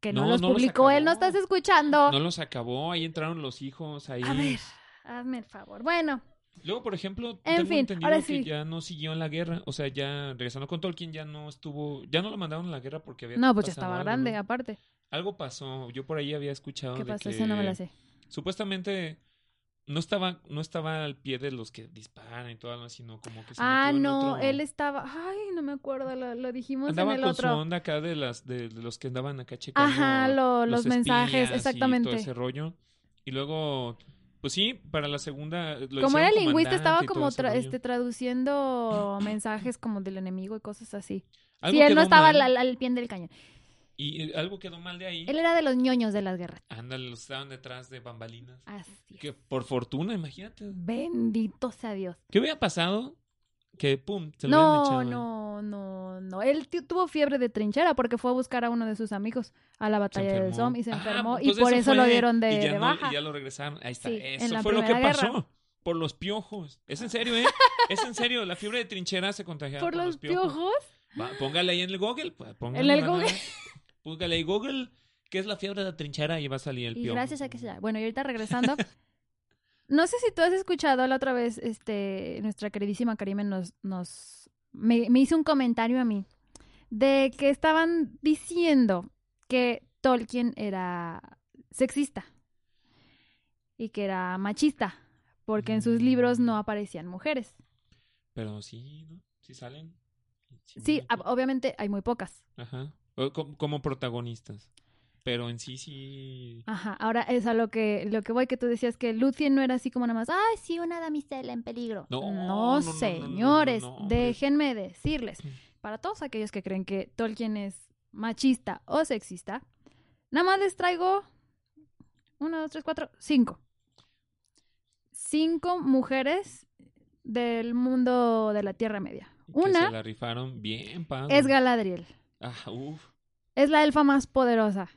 [SPEAKER 2] Que no,
[SPEAKER 1] No,
[SPEAKER 2] los
[SPEAKER 1] no los
[SPEAKER 2] publicó él, ¿no estás escuchando?
[SPEAKER 1] No los acabó, ahí entraron los hijos, ahí.
[SPEAKER 2] A ver, hazme el favor. Bueno,
[SPEAKER 1] Luego, por ejemplo,
[SPEAKER 2] En
[SPEAKER 1] tengo
[SPEAKER 2] fin,
[SPEAKER 1] entendido
[SPEAKER 2] ahora
[SPEAKER 1] que
[SPEAKER 2] sí.
[SPEAKER 1] ya no siguió en la guerra. O sea, ya regresando con Tolkien, ya no estuvo, ya no lo mandaron a la guerra porque había
[SPEAKER 2] no, pues ya estaba
[SPEAKER 1] algo,
[SPEAKER 2] grande,
[SPEAKER 1] ¿no?
[SPEAKER 2] aparte.
[SPEAKER 1] Algo pasó. Yo por ahí había escuchado
[SPEAKER 2] ¿Qué
[SPEAKER 1] de
[SPEAKER 2] pasó?
[SPEAKER 1] que
[SPEAKER 2] Eso no me la sé.
[SPEAKER 1] supuestamente no estaba, no estaba al pie de los que disparan y todo, sino como que se
[SPEAKER 2] Ah,
[SPEAKER 1] metió en
[SPEAKER 2] no,
[SPEAKER 1] otro-
[SPEAKER 2] él estaba... Ay, no me acuerdo, lo, lo dijimos
[SPEAKER 1] andaba
[SPEAKER 2] en el
[SPEAKER 1] con su onda acá de las de, de los que andaban acá checando
[SPEAKER 2] Ajá, lo- los mensajes,
[SPEAKER 1] espías y
[SPEAKER 2] exactamente.
[SPEAKER 1] todo ese rollo. Y luego, pues sí, para la segunda lo
[SPEAKER 2] Como era lingüista, estaba como tra- este, traduciendo mensajes como del enemigo y cosas así. Sí, él no estaba al, al pie del cañón.
[SPEAKER 1] Y algo quedó mal de ahí.
[SPEAKER 2] Él era de los ñoños de las guerras.
[SPEAKER 1] Ándale, los estaban detrás de bambalinas.
[SPEAKER 2] Así es.
[SPEAKER 1] Que por fortuna, imagínate.
[SPEAKER 2] Bendito sea Dios.
[SPEAKER 1] ¿Qué hubiera pasado? Que pum, se lo
[SPEAKER 2] No,
[SPEAKER 1] echado
[SPEAKER 2] no, no, no. Él tu- tuvo fiebre de trinchera porque fue a buscar a uno de sus amigos a la batalla del. Somme y se
[SPEAKER 1] Ah,
[SPEAKER 2] enfermó y
[SPEAKER 1] pues
[SPEAKER 2] por eso lo dieron de,
[SPEAKER 1] y ya
[SPEAKER 2] de
[SPEAKER 1] no-
[SPEAKER 2] baja.
[SPEAKER 1] y ya lo regresaron. Ahí está.
[SPEAKER 2] Sí,
[SPEAKER 1] Eso fue lo que pasó. Por los piojos. Es en serio, ¿eh? es en serio. La fiebre de trinchera se contagiaba
[SPEAKER 2] ¿Por los piojos?
[SPEAKER 1] Va, póngale ahí en el Google. Pues, póngale,
[SPEAKER 2] ¿En el Google?
[SPEAKER 1] Póngale ahí Google. ¿Qué es la fiebre de trinchera? Y va a salir el
[SPEAKER 2] Y gracias a que sea. Bueno, y ahorita regresando. no sé si tú has escuchado la otra vez, este, nuestra queridísima Karime nos, nos, me, me hizo un comentario a mí de que estaban diciendo que Tolkien era sexista y que era machista porque en sus libros no aparecían mujeres.
[SPEAKER 1] Pero sí, ¿no? Sí salen.
[SPEAKER 2] Sí, ab- obviamente hay muy pocas.
[SPEAKER 1] Ajá. Como protagonistas. Pero en sí, sí.
[SPEAKER 2] Ajá, ahora es a lo que, lo que voy, que tú decías que Lucien no era así como nada más, ay, sí, una damisela en peligro.
[SPEAKER 1] No,
[SPEAKER 2] no,
[SPEAKER 1] no, no, no, no,
[SPEAKER 2] señores, déjenme decirles, para todos aquellos que creen que Tolkien es machista o sexista, nada más les traigo uno, dos, tres, cuatro, cinco. Cinco mujeres del mundo de la Tierra Media.
[SPEAKER 1] que se
[SPEAKER 2] Una
[SPEAKER 1] la rifaron bien, padre.
[SPEAKER 2] es Galadriel,
[SPEAKER 1] Ah, uf.
[SPEAKER 2] es la elfa más poderosa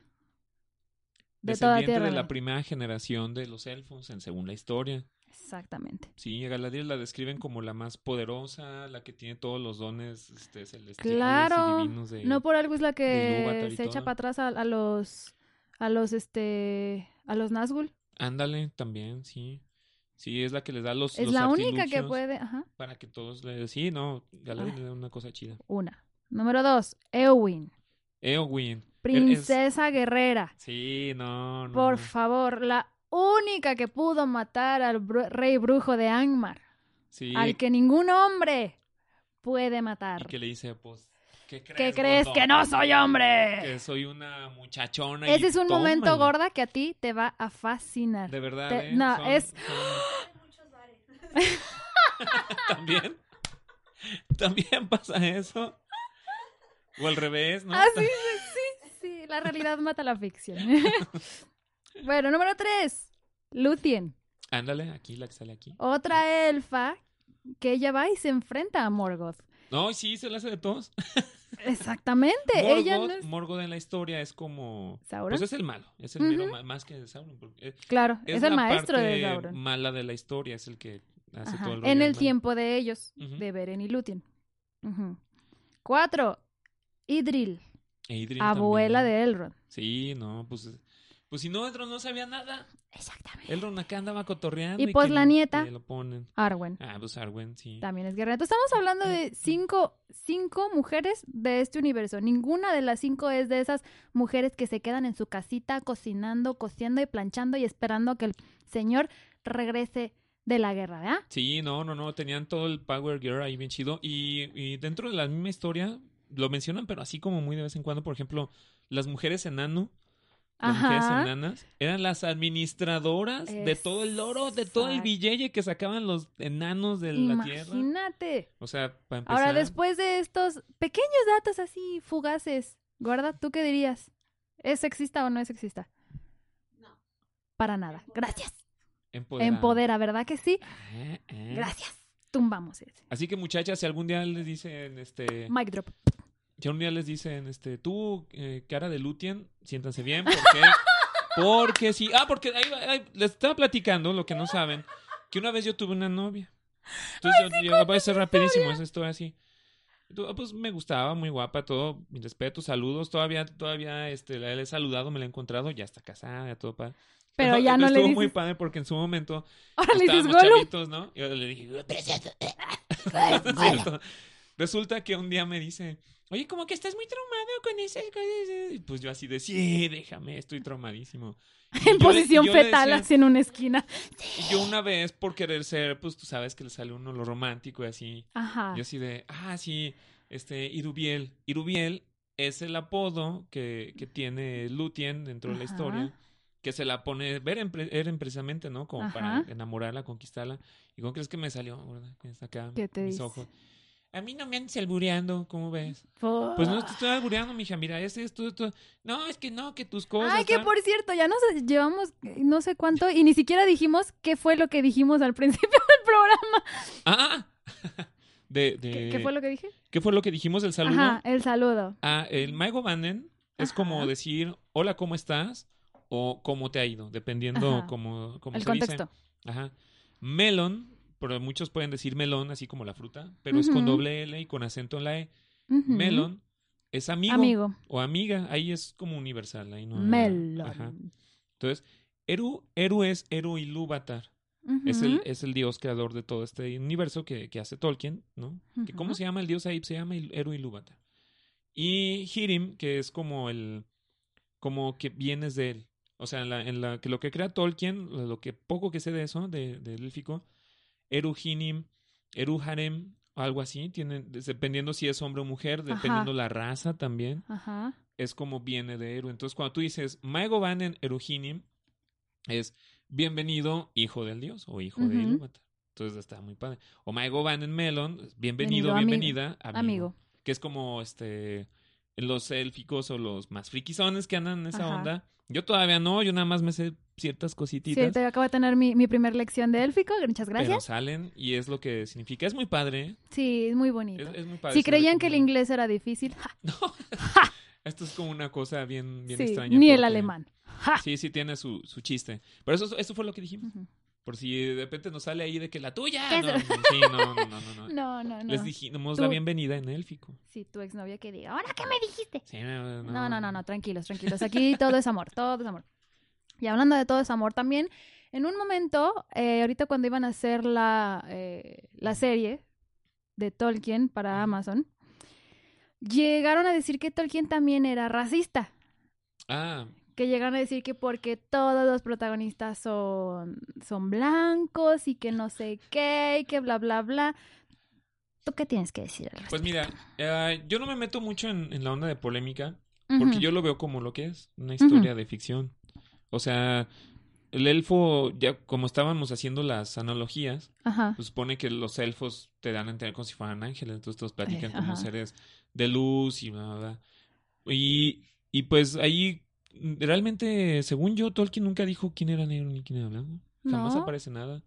[SPEAKER 2] de toda
[SPEAKER 1] Descendiente
[SPEAKER 2] Tierra
[SPEAKER 1] de la primera generación de los elfos, en según la historia.
[SPEAKER 2] Exactamente.
[SPEAKER 1] Sí, a Galadriel la describen como la más poderosa, la que tiene todos los dones este, celestiales
[SPEAKER 2] Claro,
[SPEAKER 1] y divinos de...
[SPEAKER 2] No por algo es la que se echa para atrás a, a los a los este a los Nazgûl.
[SPEAKER 1] Ándale, también, sí. Sí, es la que les da los
[SPEAKER 2] Es
[SPEAKER 1] los
[SPEAKER 2] la única que puede, ajá,
[SPEAKER 1] Para que todos le... Sí, no, Galadriel
[SPEAKER 2] Ah.
[SPEAKER 1] le da una cosa chida.
[SPEAKER 2] una. Número dos, Eowyn,
[SPEAKER 1] Eowyn. es-
[SPEAKER 2] princesa guerrera.
[SPEAKER 1] Sí, no, no.
[SPEAKER 2] Por favor, la única que pudo matar al rey brujo de Angmar,
[SPEAKER 1] Sí.
[SPEAKER 2] al que ningún hombre puede
[SPEAKER 1] Y
[SPEAKER 2] matar.
[SPEAKER 1] que le dice, pues, ¿qué crees?
[SPEAKER 2] ¿Qué crees
[SPEAKER 1] gordo?
[SPEAKER 2] que no soy hombre?
[SPEAKER 1] Que soy una muchachona. y
[SPEAKER 2] Ese es un momento gorda que a ti te va a fascinar.
[SPEAKER 1] De verdad,
[SPEAKER 2] Te-
[SPEAKER 1] ¿eh?
[SPEAKER 2] no,
[SPEAKER 1] Son-
[SPEAKER 2] es-
[SPEAKER 1] son-
[SPEAKER 4] Hay muchos bares.
[SPEAKER 1] También. También pasa eso. O al revés, ¿no?
[SPEAKER 2] Ah, sí, sí, sí, la realidad mata la ficción. bueno, número tres, Luthien,
[SPEAKER 1] Ándale, aquí, la que sale aquí.
[SPEAKER 2] otra elfa que ella va y se enfrenta a Morgoth.
[SPEAKER 1] No, sí, se la hace de todos.
[SPEAKER 2] Exactamente, ella no
[SPEAKER 1] Morgoth,
[SPEAKER 2] es
[SPEAKER 1] Morgoth en la historia es como...
[SPEAKER 2] Sauron.
[SPEAKER 1] Pues es el malo, es el mero ma- más que Sauron. porque es,
[SPEAKER 2] claro, es,
[SPEAKER 1] es
[SPEAKER 2] el
[SPEAKER 1] la
[SPEAKER 2] maestro de Sauron.
[SPEAKER 1] mala de la historia, es el que hace
[SPEAKER 2] Ajá,
[SPEAKER 1] todo el
[SPEAKER 2] En el
[SPEAKER 1] mal.
[SPEAKER 2] tiempo de ellos, de Beren y Luthien. Ujú. Cuatro, Idril,
[SPEAKER 1] Adrian
[SPEAKER 2] abuela
[SPEAKER 1] también.
[SPEAKER 2] de Elrond.
[SPEAKER 1] Sí, no, pues... Pues si no, Elrond no sabía nada.
[SPEAKER 2] Exactamente.
[SPEAKER 1] Elrond acá andaba cotorreando.
[SPEAKER 2] Y pues la
[SPEAKER 1] le-
[SPEAKER 2] nieta.
[SPEAKER 1] lo ponen.
[SPEAKER 2] Arwen.
[SPEAKER 1] Ah, pues Arwen, sí.
[SPEAKER 2] También es guerrera. Entonces estamos hablando de cinco, cinco mujeres de este universo. Ninguna de las cinco es de esas mujeres que se quedan en su casita cocinando, cociendo y planchando y esperando que el señor regrese de la guerra, ¿verdad?
[SPEAKER 1] Sí, no, no, no, tenían todo el Power Gear ahí bien chido. Y, y dentro de la misma historia, lo mencionan, pero así como muy de vez en cuando, por ejemplo, las mujeres enano, las mujeres enanas, eran las administradoras de todo el oro, de todo el billete que sacaban los enanos de la tierra.
[SPEAKER 2] Imagínate.
[SPEAKER 1] O sea, para empezar.
[SPEAKER 2] Ahora, después de estos pequeños datos así fugaces, Gorda, ¿tú qué dirías? ¿Es sexista o no es sexista?
[SPEAKER 4] No.
[SPEAKER 2] Para nada. Gracias.
[SPEAKER 1] Empodera.
[SPEAKER 2] Empodera, ¿verdad que sí?
[SPEAKER 1] Ah, ah.
[SPEAKER 2] Gracias. tumbamos ese.
[SPEAKER 1] Así que muchachas, si algún día les dicen, este,
[SPEAKER 2] Mic drop.
[SPEAKER 1] Si algún día les dicen, este, tú, eh, cara de Lutien, siéntanse bien, porque, porque sí, ah, porque ahí, ahí- les estaba platicando, lo que no saben, que una vez yo tuve una novia. Entonces, yo, yo- voy a ser rapidísimo, esa historia así. Ah, Pues me gustaba, muy guapa, todo, mi respeto, saludos, todavía, todavía, este, la he saludado, me la he encontrado, ya está casada, ya todo padre.
[SPEAKER 2] Pero ya no le
[SPEAKER 1] estuvo
[SPEAKER 2] dices.
[SPEAKER 1] muy padre porque en su momento
[SPEAKER 2] Ahora le dices
[SPEAKER 1] estábamos
[SPEAKER 2] Gollum.
[SPEAKER 1] chavitos, ¿no? Y yo le dije, "No es cierto". Resulta que un día me dice, oye, como que estás muy traumado con esas cosas. Y pues yo así de, sí, déjame, estoy traumadísimo. Y
[SPEAKER 2] En posición
[SPEAKER 1] yo
[SPEAKER 2] fetal,
[SPEAKER 1] decía-
[SPEAKER 2] así en una esquina.
[SPEAKER 1] y yo una vez, por querer ser, pues tú sabes que le sale uno lo romántico y así.
[SPEAKER 2] Ajá.
[SPEAKER 1] Yo así de, ah, sí, este, Irubiel. Irubiel es el apodo que, que tiene Lutien dentro de la historia, que se la pone Beren, pre- Eren precisamente, ¿no? Como
[SPEAKER 2] Ajá.
[SPEAKER 1] para enamorarla, conquistarla. ¿Y cómo crees que me salió, acá,
[SPEAKER 2] ¿Qué te
[SPEAKER 1] mis
[SPEAKER 2] dice?
[SPEAKER 1] ojos. A mí no me andes albureando, ¿cómo ves? Pues no te estoy albureando, mija, mira, este es esto, esto. No, es que no, que tus cosas.
[SPEAKER 2] Ay, que por cierto, ya nos llevamos eh, no sé cuánto y ni siquiera dijimos qué fue lo que dijimos al principio del programa.
[SPEAKER 1] Ah, de, de...
[SPEAKER 2] ¿Qué, qué fue lo que dije?
[SPEAKER 1] ¿Qué fue lo que dijimos del saludo?
[SPEAKER 2] Ajá, el saludo.
[SPEAKER 1] Ah, el Maigo Bannen es
[SPEAKER 2] Ajá.
[SPEAKER 1] como decir hola, ¿cómo estás? o cómo te ha ido, dependiendo
[SPEAKER 2] Ajá.
[SPEAKER 1] cómo, cómo
[SPEAKER 2] El
[SPEAKER 1] se
[SPEAKER 2] contexto.
[SPEAKER 1] dice. Ajá. Melon, pero muchos pueden decir melón, así como la fruta, pero es con doble L y con acento en la E.
[SPEAKER 2] Ujú.
[SPEAKER 1] Melon es amigo,
[SPEAKER 2] Amigo.
[SPEAKER 1] o amiga, ahí es como universal. Ahí no
[SPEAKER 2] Melon.
[SPEAKER 1] Ajá. Entonces, Eru, Eru es Eru Ilúvatar. Es, el, es el dios creador de todo este universo que, que hace Tolkien, ¿no? Que ¿Cómo se llama el dios ahí? Se llama Eru Ilúvatar. Y Hirim, que es como el... como que vienes de él. O sea, en la, en la, que lo que crea Tolkien, lo que poco que sé de eso, de, élfico, Eru Hinim, Eru Harem, algo así, tienen, dependiendo si es hombre o mujer, dependiendo la raza también,
[SPEAKER 2] Ajá.
[SPEAKER 1] es como viene de Eru. Entonces, cuando tú dices Maego Banen Eru Hinim, es bienvenido, hijo del dios o hijo de. Ilúvatar. Entonces está muy padre. O Maego Banen Melon, bienvenido,
[SPEAKER 2] Venido,
[SPEAKER 1] bienvenida, amigo.
[SPEAKER 2] Amigo.
[SPEAKER 1] Que es como este los élficos o los más friquizones que andan en esa
[SPEAKER 2] Ajá.
[SPEAKER 1] onda. Yo todavía no, yo nada más me sé ciertas cosititas.
[SPEAKER 2] te acabo de tener mi, mi primer lección de élfico. Muchas
[SPEAKER 1] Pero
[SPEAKER 2] gracias.
[SPEAKER 1] salen y es lo que significa. Es muy padre.
[SPEAKER 2] Sí, es muy bonito.
[SPEAKER 1] Es, es muy padre.
[SPEAKER 2] si creían que el inglés era difícil, ja,
[SPEAKER 1] No. Esto es como una cosa bien, bien
[SPEAKER 2] sí,
[SPEAKER 1] extraña.
[SPEAKER 2] ni el
[SPEAKER 1] porque-
[SPEAKER 2] alemán. Ja.
[SPEAKER 1] Sí, sí tiene su, su chiste. Pero eso, eso fue lo que dijimos.
[SPEAKER 2] Ujú.
[SPEAKER 1] Por si de repente nos sale ahí de que la tuya.
[SPEAKER 2] ¿Qué
[SPEAKER 1] No, no, sí, no, no, no, no, no.
[SPEAKER 2] No, no, no.
[SPEAKER 1] Les dijimos
[SPEAKER 2] Tú-
[SPEAKER 1] la bienvenida en élfico.
[SPEAKER 2] Sí, tu exnovia que diga, ¿ahora qué me dijiste?
[SPEAKER 1] Sí, no,
[SPEAKER 2] No, no, no, no, tranquilos, tranquilos. Aquí todo es amor, todo es amor. Y hablando de todo es amor también, en un momento, eh, ahorita cuando iban a hacer la, eh, la serie de Tolkien para Amazon, llegaron a decir que Tolkien también era racista.
[SPEAKER 1] Ah,
[SPEAKER 2] Que llegaron a decir que porque todos los protagonistas son, son blancos y que no sé qué, y que bla, bla, bla. ¿Tú qué tienes que decir al respecto?
[SPEAKER 1] pues mira, eh, yo no me meto mucho en, en la onda de polémica. Porque yo lo veo como lo que es, una historia de ficción. O sea, el elfo, ya como estábamos haciendo las analogías,
[SPEAKER 2] Ajá.
[SPEAKER 1] pues supone que los elfos te dan a entender como si fueran ángeles, entonces todos platican
[SPEAKER 2] Eh,
[SPEAKER 1] como seres de luz y bla, bla, bla. Y, y pues ahí, mm, realmente, según yo, Tolkien nunca dijo quién era negro ni quién era blanco. Jamás
[SPEAKER 2] No.
[SPEAKER 1] aparece nada.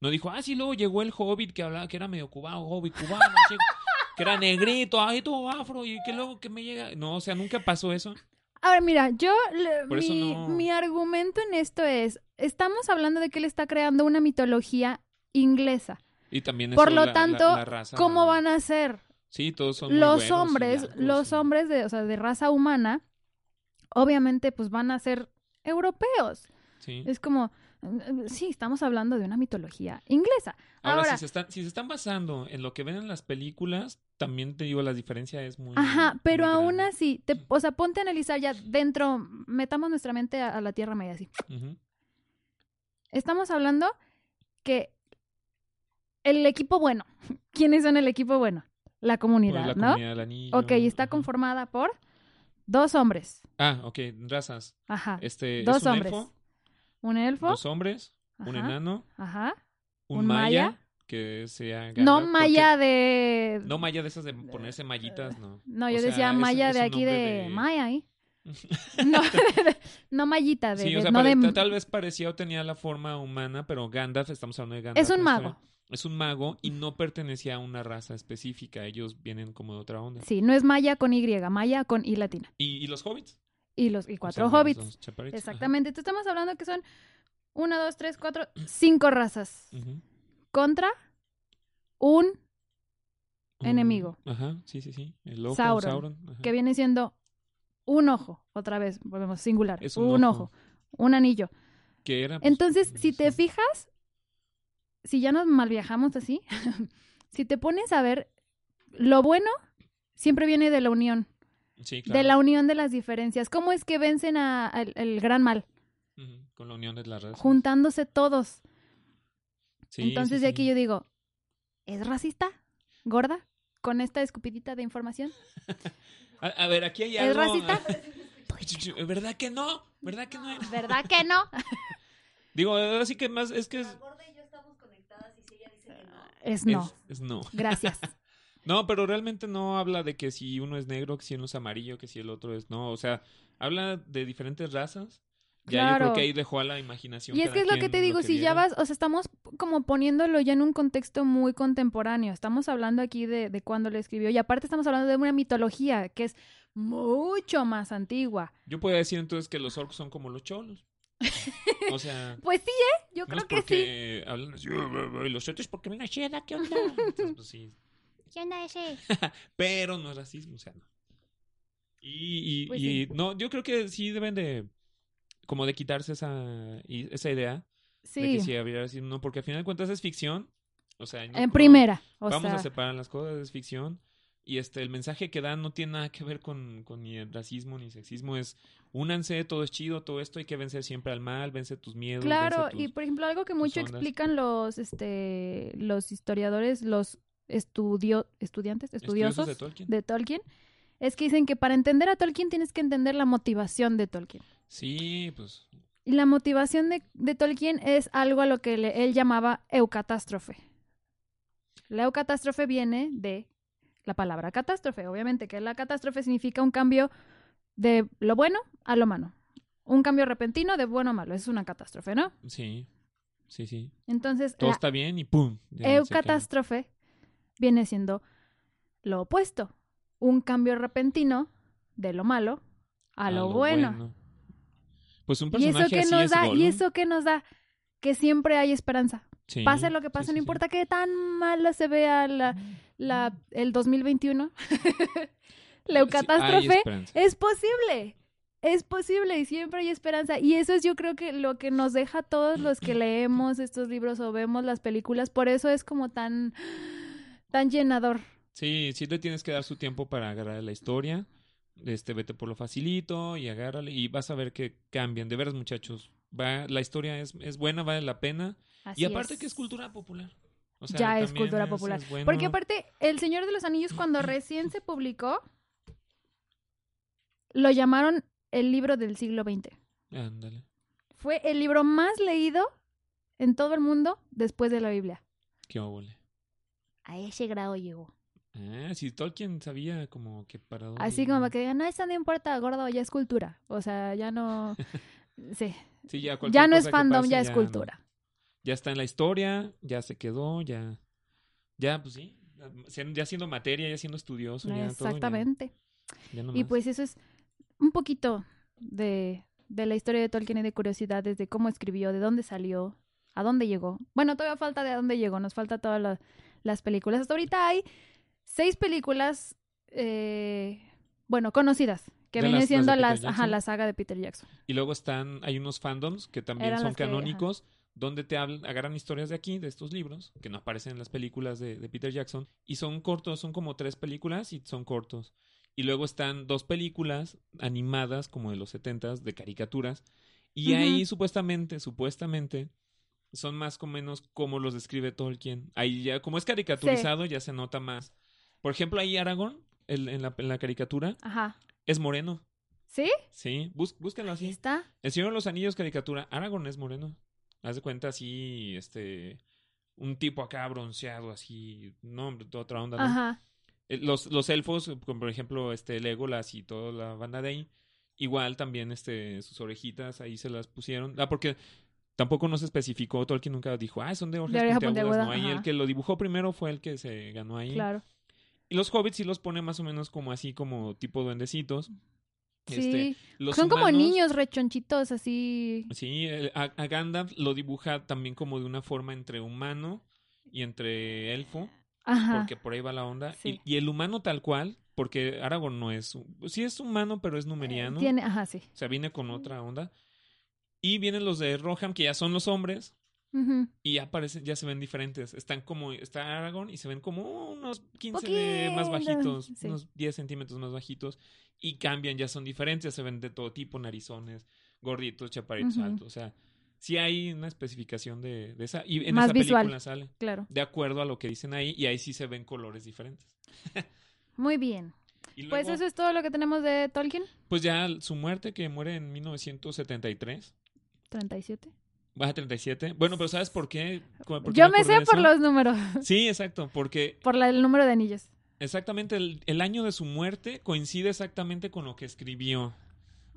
[SPEAKER 1] No dijo, ah, sí, luego llegó el hobbit que hablaba, que era medio cubano, hobbit cubano, que era negrito, ay, todo afro, y que luego que me llega. No, o sea, nunca pasó eso.
[SPEAKER 2] Ahora, mira, yo, mi,
[SPEAKER 1] no-
[SPEAKER 2] mi argumento en esto es, estamos hablando de que él está creando una mitología inglesa.
[SPEAKER 1] Y también
[SPEAKER 2] Por lo
[SPEAKER 1] la-
[SPEAKER 2] tanto,
[SPEAKER 1] la raza-
[SPEAKER 2] ¿Cómo van a ser
[SPEAKER 1] Sí, todos son
[SPEAKER 2] los hombres,
[SPEAKER 1] blancos
[SPEAKER 2] los hombres de, o sea, de raza humana? Obviamente, pues van a ser europeos.
[SPEAKER 1] Sí.
[SPEAKER 2] Es como, sí, estamos hablando de una mitología inglesa.
[SPEAKER 1] Ahora,
[SPEAKER 2] Ahora,
[SPEAKER 1] si, se están, si se están basando en lo que ven en las películas, también te digo, la diferencia es muy.
[SPEAKER 2] Ajá, pero
[SPEAKER 1] muy
[SPEAKER 2] aún
[SPEAKER 1] grande.
[SPEAKER 2] así, te- o sea, ponte a analizar ya dentro, metamos nuestra mente a, a la Tierra Media así. Estamos hablando que el equipo bueno, ¿quiénes son el equipo bueno? La
[SPEAKER 1] Pues
[SPEAKER 2] comunidad,
[SPEAKER 1] la
[SPEAKER 2] ¿no?
[SPEAKER 1] comunidad del anillo,
[SPEAKER 2] Ok, está
[SPEAKER 1] ajá.
[SPEAKER 2] conformada por dos hombres.
[SPEAKER 1] Ah, ok, razas.
[SPEAKER 2] Ajá.
[SPEAKER 1] Este,
[SPEAKER 2] Dos
[SPEAKER 1] es un
[SPEAKER 2] hombres.
[SPEAKER 1] elfo,
[SPEAKER 2] Un elfo.
[SPEAKER 1] dos hombres, un enano,
[SPEAKER 2] Ajá.
[SPEAKER 1] un,
[SPEAKER 2] un
[SPEAKER 1] maya,
[SPEAKER 2] maya.
[SPEAKER 1] que sea.
[SPEAKER 2] No maya
[SPEAKER 1] porque-
[SPEAKER 2] de.
[SPEAKER 1] No maya de esas de ponerse mallitas, no.
[SPEAKER 2] No,
[SPEAKER 1] O
[SPEAKER 2] yo
[SPEAKER 1] sea,
[SPEAKER 2] decía maya
[SPEAKER 1] es
[SPEAKER 2] de aquí de, Maya, ¿eh? No, no mallita, de,
[SPEAKER 1] Sí, o sea,
[SPEAKER 2] no de-
[SPEAKER 1] ta- tal vez parecía o tenía la forma humana, pero Gandalf, estamos hablando de Gandalf.
[SPEAKER 2] Es un mago.
[SPEAKER 1] Es un mago y no pertenecía a una raza específica. Ellos vienen como de otra onda.
[SPEAKER 2] Sí, no es maya con Y, maya con I latina.
[SPEAKER 1] ¿Y, y los hobbits?
[SPEAKER 2] Y los y
[SPEAKER 1] O
[SPEAKER 2] cuatro
[SPEAKER 1] sea,
[SPEAKER 2] hobbits. Exactamente. Entonces estamos hablando que son una, dos, tres, cuatro, cinco razas contra un
[SPEAKER 1] Un-
[SPEAKER 2] Enemigo.
[SPEAKER 1] Ajá, sí, sí, sí. El ojo,
[SPEAKER 2] Sauron,
[SPEAKER 1] Sauron. ajá.
[SPEAKER 2] que viene siendo un ojo. Otra vez, volvemos singular.
[SPEAKER 1] Es
[SPEAKER 2] un
[SPEAKER 1] un
[SPEAKER 2] ojo.
[SPEAKER 1] ojo.
[SPEAKER 2] un anillo.
[SPEAKER 1] Que era, pues,
[SPEAKER 2] Entonces, si te fijas, si ya nos malviajamos así, si te pones a ver, lo bueno siempre viene de la unión,
[SPEAKER 1] Sí, claro.
[SPEAKER 2] de la unión de las diferencias. ¿Cómo es que vencen a- al el gran mal?
[SPEAKER 1] Con la unión de las razas.
[SPEAKER 2] Juntándose todos.
[SPEAKER 1] Sí,
[SPEAKER 2] Entonces
[SPEAKER 1] sí,
[SPEAKER 2] de aquí
[SPEAKER 1] sí.
[SPEAKER 2] yo digo, ¿es racista? ¿Gorda? ¿Con esta escupidita de información?
[SPEAKER 1] A, a ver, aquí hay
[SPEAKER 2] ¿Es
[SPEAKER 1] algo.
[SPEAKER 2] racista?
[SPEAKER 1] ¿Verdad que no? ¿Verdad que no? era?
[SPEAKER 2] ¿Verdad que no?
[SPEAKER 1] Digo, así que más es que es.
[SPEAKER 2] Es no.
[SPEAKER 1] es- es no.
[SPEAKER 2] Gracias.
[SPEAKER 1] No, pero realmente no habla de que si uno es negro, que si uno es amarillo, que si el otro es no. O sea, habla de diferentes razas. Ya yo
[SPEAKER 2] Claro.
[SPEAKER 1] creo que ahí dejó a la imaginación.
[SPEAKER 2] Y es que es lo que te digo, si ya vas, o sea, estamos como poniéndolo ya en un contexto muy contemporáneo. Estamos hablando aquí de, de cuándo lo escribió. Y aparte estamos hablando de una mitología que es mucho más antigua.
[SPEAKER 1] Yo podría decir entonces que los orcos son como los cholos. O sea,
[SPEAKER 2] Pues sí, ¿eh? Yo creo que sí.
[SPEAKER 1] porque hablan así, y los otros porque ven así, ¿qué onda? Entonces, pues sí.
[SPEAKER 2] ¿Qué onda ese?
[SPEAKER 1] Pero no es racismo, o sea, no. Y, y,
[SPEAKER 2] Pues
[SPEAKER 1] y
[SPEAKER 2] sí.
[SPEAKER 1] no, yo creo que sí deben de, como de quitarse esa, esa idea de que sí habría racismo, no, porque al final de cuentas es ficción. O sea, no-
[SPEAKER 2] en primera. O
[SPEAKER 1] vamos
[SPEAKER 2] sea,
[SPEAKER 1] a separar las cosas, es ficción. Y este, el mensaje que dan no tiene nada que ver con, con ni el racismo ni sexismo. Es únanse, todo es chido, todo esto hay que vencer siempre al mal, vence tus miedos.
[SPEAKER 2] Claro,
[SPEAKER 1] vence tus-
[SPEAKER 2] y por ejemplo, algo que mucho
[SPEAKER 1] ondas.
[SPEAKER 2] explican los, este, los historiadores, los estudio, estudiantes, estudiosos
[SPEAKER 1] de Tolkien.
[SPEAKER 2] de Tolkien, es que dicen que para entender a Tolkien tienes que entender la motivación de Tolkien.
[SPEAKER 1] Sí, pues.
[SPEAKER 2] Y la motivación de, de Tolkien es algo a lo que le- él llamaba eucatástrofe. La eucatástrofe viene de la palabra catástrofe. Obviamente que la catástrofe significa un cambio de lo bueno a lo malo. Un cambio repentino de bueno a malo. Es una catástrofe, ¿no?
[SPEAKER 1] Sí, sí, sí.
[SPEAKER 2] Entonces,
[SPEAKER 1] Todo
[SPEAKER 2] la
[SPEAKER 1] está bien y ¡pum!
[SPEAKER 2] eucatástrofe viene siendo lo opuesto. Un cambio repentino de lo malo a, lo, bueno.
[SPEAKER 1] Pues un
[SPEAKER 2] ¿Y
[SPEAKER 1] personaje
[SPEAKER 2] eso qué
[SPEAKER 1] así
[SPEAKER 2] nos
[SPEAKER 1] es
[SPEAKER 2] da? ¿Y eso qué nos da? Que siempre hay esperanza.
[SPEAKER 1] Sí,
[SPEAKER 2] Pase lo que pase,
[SPEAKER 1] sí,
[SPEAKER 2] no
[SPEAKER 1] sí.
[SPEAKER 2] importa que tan malo se vea la, la, el 2021. la
[SPEAKER 1] Sí,
[SPEAKER 2] eucatástrofe
[SPEAKER 1] hay esperanza.
[SPEAKER 2] es posible. Es posible y siempre hay esperanza. Y eso es yo creo que lo que nos deja a todos los que leemos estos libros o vemos las películas. Por eso es como tan, tan llenador.
[SPEAKER 1] Sí, sí te tienes que dar su tiempo para agarrar la historia. Este, vete por lo facilito y agárrale y vas a ver que cambian. De veras, muchachos. Va, la historia es, es buena, vale la pena.
[SPEAKER 2] Así
[SPEAKER 1] y aparte
[SPEAKER 2] es.
[SPEAKER 1] que es cultura popular. O sea,
[SPEAKER 2] ya es cultura popular.
[SPEAKER 1] es bueno.
[SPEAKER 2] Porque aparte, El Señor de los Anillos, cuando recién se publicó, lo llamaron el libro del siglo XX.
[SPEAKER 1] Ándale.
[SPEAKER 2] Fue el libro más leído en todo el mundo después de la Biblia.
[SPEAKER 1] Qué óvole.
[SPEAKER 2] A ese grado llegó.
[SPEAKER 1] Ah, si Tolkien sabía como que para dónde
[SPEAKER 2] Así como que digan, no, eso no importa, gordo, ya es cultura. O sea, ya no... Sí,
[SPEAKER 1] Sí, ya,
[SPEAKER 2] ya no es fandom,
[SPEAKER 1] pase,
[SPEAKER 2] ya es
[SPEAKER 1] no.
[SPEAKER 2] cultura.
[SPEAKER 1] Ya está en la historia, ya se quedó, ya. Ya, pues sí. ya- Ya siendo materia, ya siendo estudioso. ya todo, ya-
[SPEAKER 2] Exactamente.
[SPEAKER 1] ya no
[SPEAKER 2] Y pues eso es un poquito de, de la historia de Tolkien y de curiosidades de cómo escribió, de dónde salió, a dónde llegó. Bueno, todavía falta de a dónde llegó, nos falta todas la- las películas. Hasta ahorita hay seis películas, eh, bueno, conocidas, que
[SPEAKER 1] De
[SPEAKER 2] viene
[SPEAKER 1] las- las de
[SPEAKER 2] siendo las, ajá, la saga de Peter Jackson.
[SPEAKER 1] Y luego están, hay unos fandoms que también
[SPEAKER 2] Eran
[SPEAKER 1] son
[SPEAKER 2] que-
[SPEAKER 1] canónicos, donde te hablan, agarran historias de aquí, de estos libros, que no aparecen en las películas de, de Peter Jackson, y son cortos, son como tres películas y son cortos. Y luego están dos películas animadas, como de los setentas, de caricaturas, y ahí supuestamente, supuestamente, son más o menos como los describe Tolkien. Ahí ya, como es caricaturizado, ya se nota más. Por ejemplo, ahí Aragorn, el- en, la, en la caricatura,
[SPEAKER 2] Ajá.
[SPEAKER 1] es moreno.
[SPEAKER 2] ¿Sí?
[SPEAKER 1] Sí, bús- búsquenlo
[SPEAKER 2] Ahí
[SPEAKER 1] así.
[SPEAKER 2] está.
[SPEAKER 1] El Señor de los Anillos caricatura, Aragorn es moreno. Haz de cuenta así, este, un tipo acá bronceado, así, no, hombre, toda otra onda, ¿no?
[SPEAKER 2] Ajá.
[SPEAKER 1] Eh, Los, los elfos, como por ejemplo, este, Legolas y toda la banda de ahí, Igual también este, sus orejitas ahí se las pusieron. Ah, porque tampoco nos especificó, Tolkien nunca dijo, ah, son de orejas
[SPEAKER 2] oreja
[SPEAKER 1] puntiagudas.
[SPEAKER 2] puntiaguda,
[SPEAKER 1] No, ahí el que lo dibujó primero fue el que se ganó ahí.
[SPEAKER 2] Claro.
[SPEAKER 1] Y los hobbits sí los pone más o menos como así, como tipo duendecitos.
[SPEAKER 2] Sí.
[SPEAKER 1] Este, los
[SPEAKER 2] Son como niños rechonchitos, así.
[SPEAKER 1] Sí, el- a, a Gandalf lo dibuja también como de una forma entre humano y entre elfo,
[SPEAKER 2] Ajá.
[SPEAKER 1] porque por ahí va la onda.
[SPEAKER 2] Sí.
[SPEAKER 1] Y, y el humano tal cual, porque Aragorn no es, sí es humano, pero es numeriano.
[SPEAKER 2] Tiene, ajá, sí.
[SPEAKER 1] O sea, viene con otra onda. Y vienen los de Rohan, que ya son los hombres, y ya aparecen, ya se ven diferentes. Están como, está Aragorn y se ven como unos 15 de más bajitos,
[SPEAKER 2] sí.
[SPEAKER 1] unos 10 centímetros más bajitos. Y cambian, ya son diferentes, ya se ven de todo tipo, narizones, gorditos, chaparritos,
[SPEAKER 2] Ujú.
[SPEAKER 1] altos. O sea, sí hay una especificación de, de esa. Y en
[SPEAKER 2] Más
[SPEAKER 1] esa
[SPEAKER 2] visual.
[SPEAKER 1] película sale.
[SPEAKER 2] Claro.
[SPEAKER 1] De acuerdo a lo que dicen ahí, y ahí sí se ven colores diferentes.
[SPEAKER 2] Muy bien. Pues eso es todo lo que tenemos de Tolkien.
[SPEAKER 1] pues ya su muerte, que muere en 1973.
[SPEAKER 2] 37.
[SPEAKER 1] Baja 37. Bueno, pero ¿sabes por qué? ¿Por qué
[SPEAKER 2] Yo me sé por los números.
[SPEAKER 1] Sí, exacto, porque
[SPEAKER 2] por la- el número de anillos.
[SPEAKER 1] exactamente el, el año de su muerte coincide exactamente con lo que escribió.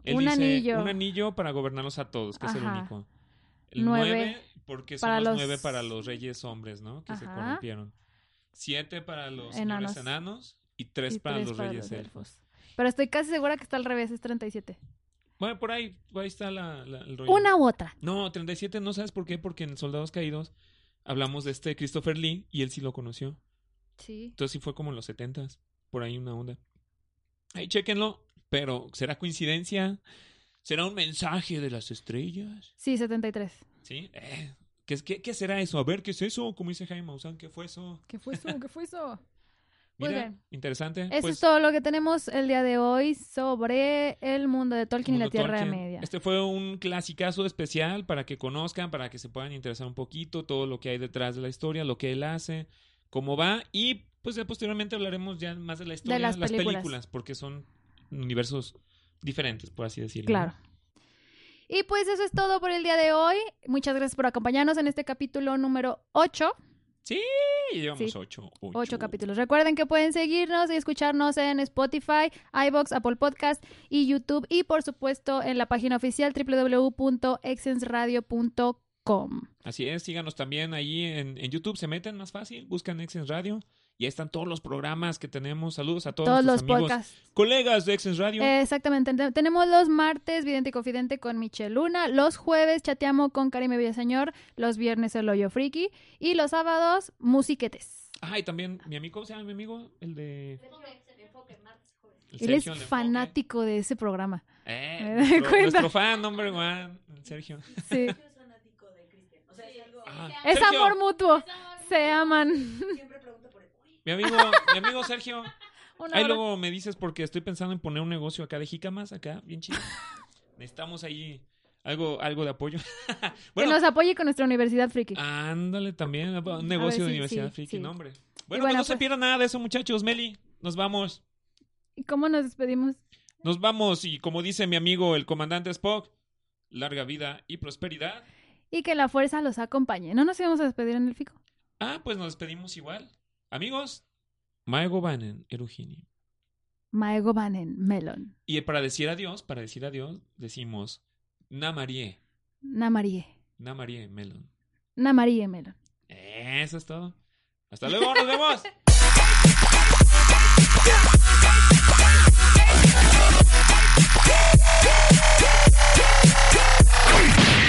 [SPEAKER 2] Un
[SPEAKER 1] dice,
[SPEAKER 2] anillo.
[SPEAKER 1] Un anillo para gobernarlos a todos, que es el único. El
[SPEAKER 2] Nueve
[SPEAKER 1] 9, porque son
[SPEAKER 2] para
[SPEAKER 1] los 9 para los reyes hombres, ¿no? Que se corrompieron. 7 para los
[SPEAKER 2] Enanos.
[SPEAKER 1] enanos y 3
[SPEAKER 2] y
[SPEAKER 1] para
[SPEAKER 2] tres
[SPEAKER 1] los
[SPEAKER 2] para
[SPEAKER 1] reyes
[SPEAKER 2] los
[SPEAKER 1] elfos.
[SPEAKER 2] Pero estoy casi segura que está al revés, es 37.
[SPEAKER 1] Bueno, por ahí, por ahí está la, la- el rollo.
[SPEAKER 2] Una u otra.
[SPEAKER 1] No, 37 no sabes por qué, porque en Soldados Caídos hablamos de este Christopher Lee y él sí lo conoció.
[SPEAKER 2] Sí.
[SPEAKER 1] Entonces sí fue como en los 70s, por ahí una onda. Ahí chéquenlo, pero ¿será coincidencia? ¿Será un mensaje de las estrellas?
[SPEAKER 2] Sí, 73.
[SPEAKER 1] ¿Sí? Eh, ¿qué, es- qué, qué será eso? A ver, ¿qué es eso? Como dice Jaime Maussan, ¿qué fue eso?
[SPEAKER 2] ¿Qué fue eso? ¿Qué fue eso? Muy
[SPEAKER 1] Mira,
[SPEAKER 2] bien.
[SPEAKER 1] interesante.
[SPEAKER 2] Eso
[SPEAKER 1] pues,
[SPEAKER 2] es todo lo que tenemos el día de hoy sobre el mundo de Tolkien y la Tierra
[SPEAKER 1] Tolkien.
[SPEAKER 2] Media.
[SPEAKER 1] Este fue un clasicazo especial para que conozcan, para que se puedan interesar un poquito todo lo que hay detrás de la historia, lo que él hace, cómo va y pues ya posteriormente hablaremos ya más de la historia,
[SPEAKER 2] las películas.
[SPEAKER 1] porque son universos diferentes, por así decirlo.
[SPEAKER 2] Claro. Y pues eso es todo por el día de hoy. Muchas gracias por acompañarnos en este capítulo número 8.
[SPEAKER 1] Sí, llevamos
[SPEAKER 2] Sí.
[SPEAKER 1] ocho, ocho.
[SPEAKER 2] Ocho capítulos. Recuerden que pueden seguirnos y escucharnos en Spotify, iBox, Apple Podcast y YouTube. Y por supuesto en la página oficial www.exensradio.com.
[SPEAKER 1] Así es, síganos también ahí en, en YouTube, se meten más fácil, buscan Exens Radio y ahí están todos los programas que tenemos. Saludos a todos,
[SPEAKER 2] Todos los
[SPEAKER 1] amigos,
[SPEAKER 2] podcasts.
[SPEAKER 1] colegas de Exens Radio.
[SPEAKER 2] Exactamente. Te- Tenemos los martes Vidente y Confidente con Michelle Luna. Los jueves chateamos con Karime Villaseñor. Los viernes el hoyo friki. Y los sábados musiquetes.
[SPEAKER 1] Ah, y también mi amigo, ¿cómo se llama mi amigo? El de... El
[SPEAKER 2] Él
[SPEAKER 1] Sergio,
[SPEAKER 2] es fanático de ese programa.
[SPEAKER 1] Eh,
[SPEAKER 2] Me doy
[SPEAKER 1] nuestro,
[SPEAKER 2] cuenta.
[SPEAKER 1] nuestro fan number one, Sergio.
[SPEAKER 2] Sí.
[SPEAKER 4] Es fanático de Cristian. O sea, es algo.
[SPEAKER 1] Ah,
[SPEAKER 2] Es amor mutuo. Se aman.
[SPEAKER 1] Mi amigo, mi amigo Sergio. Ahí luego me dices porque estoy pensando en poner un negocio acá de jicamas, acá, bien chido. Necesitamos ahí algo, algo de apoyo.
[SPEAKER 2] que nos apoye con nuestra universidad friki.
[SPEAKER 1] ándale también, un negocio
[SPEAKER 2] sí,
[SPEAKER 1] de universidad
[SPEAKER 2] sí,
[SPEAKER 1] friki,
[SPEAKER 2] sí.
[SPEAKER 1] no, hombre. Bueno,
[SPEAKER 2] Y
[SPEAKER 1] pues no se
[SPEAKER 2] pues-
[SPEAKER 1] pierdan nada de eso, muchachos. Meli, nos vamos.
[SPEAKER 2] ¿Y cómo nos despedimos?
[SPEAKER 1] Nos vamos y como dice mi amigo el comandante Spock, larga vida y prosperidad.
[SPEAKER 2] Y que la fuerza los acompañe. ¿No nos íbamos a despedir en el fico?
[SPEAKER 1] Ah, pues nos despedimos igual. Amigos, Maego Banen, Erugini.
[SPEAKER 2] Maego Banen, Melon.
[SPEAKER 1] Y para decir adiós, para decir adiós, decimos Namarie,
[SPEAKER 2] Namarie.
[SPEAKER 1] Namarie Melon.
[SPEAKER 2] Namarie Melon.
[SPEAKER 1] Eso es todo. Hasta luego, nos vemos.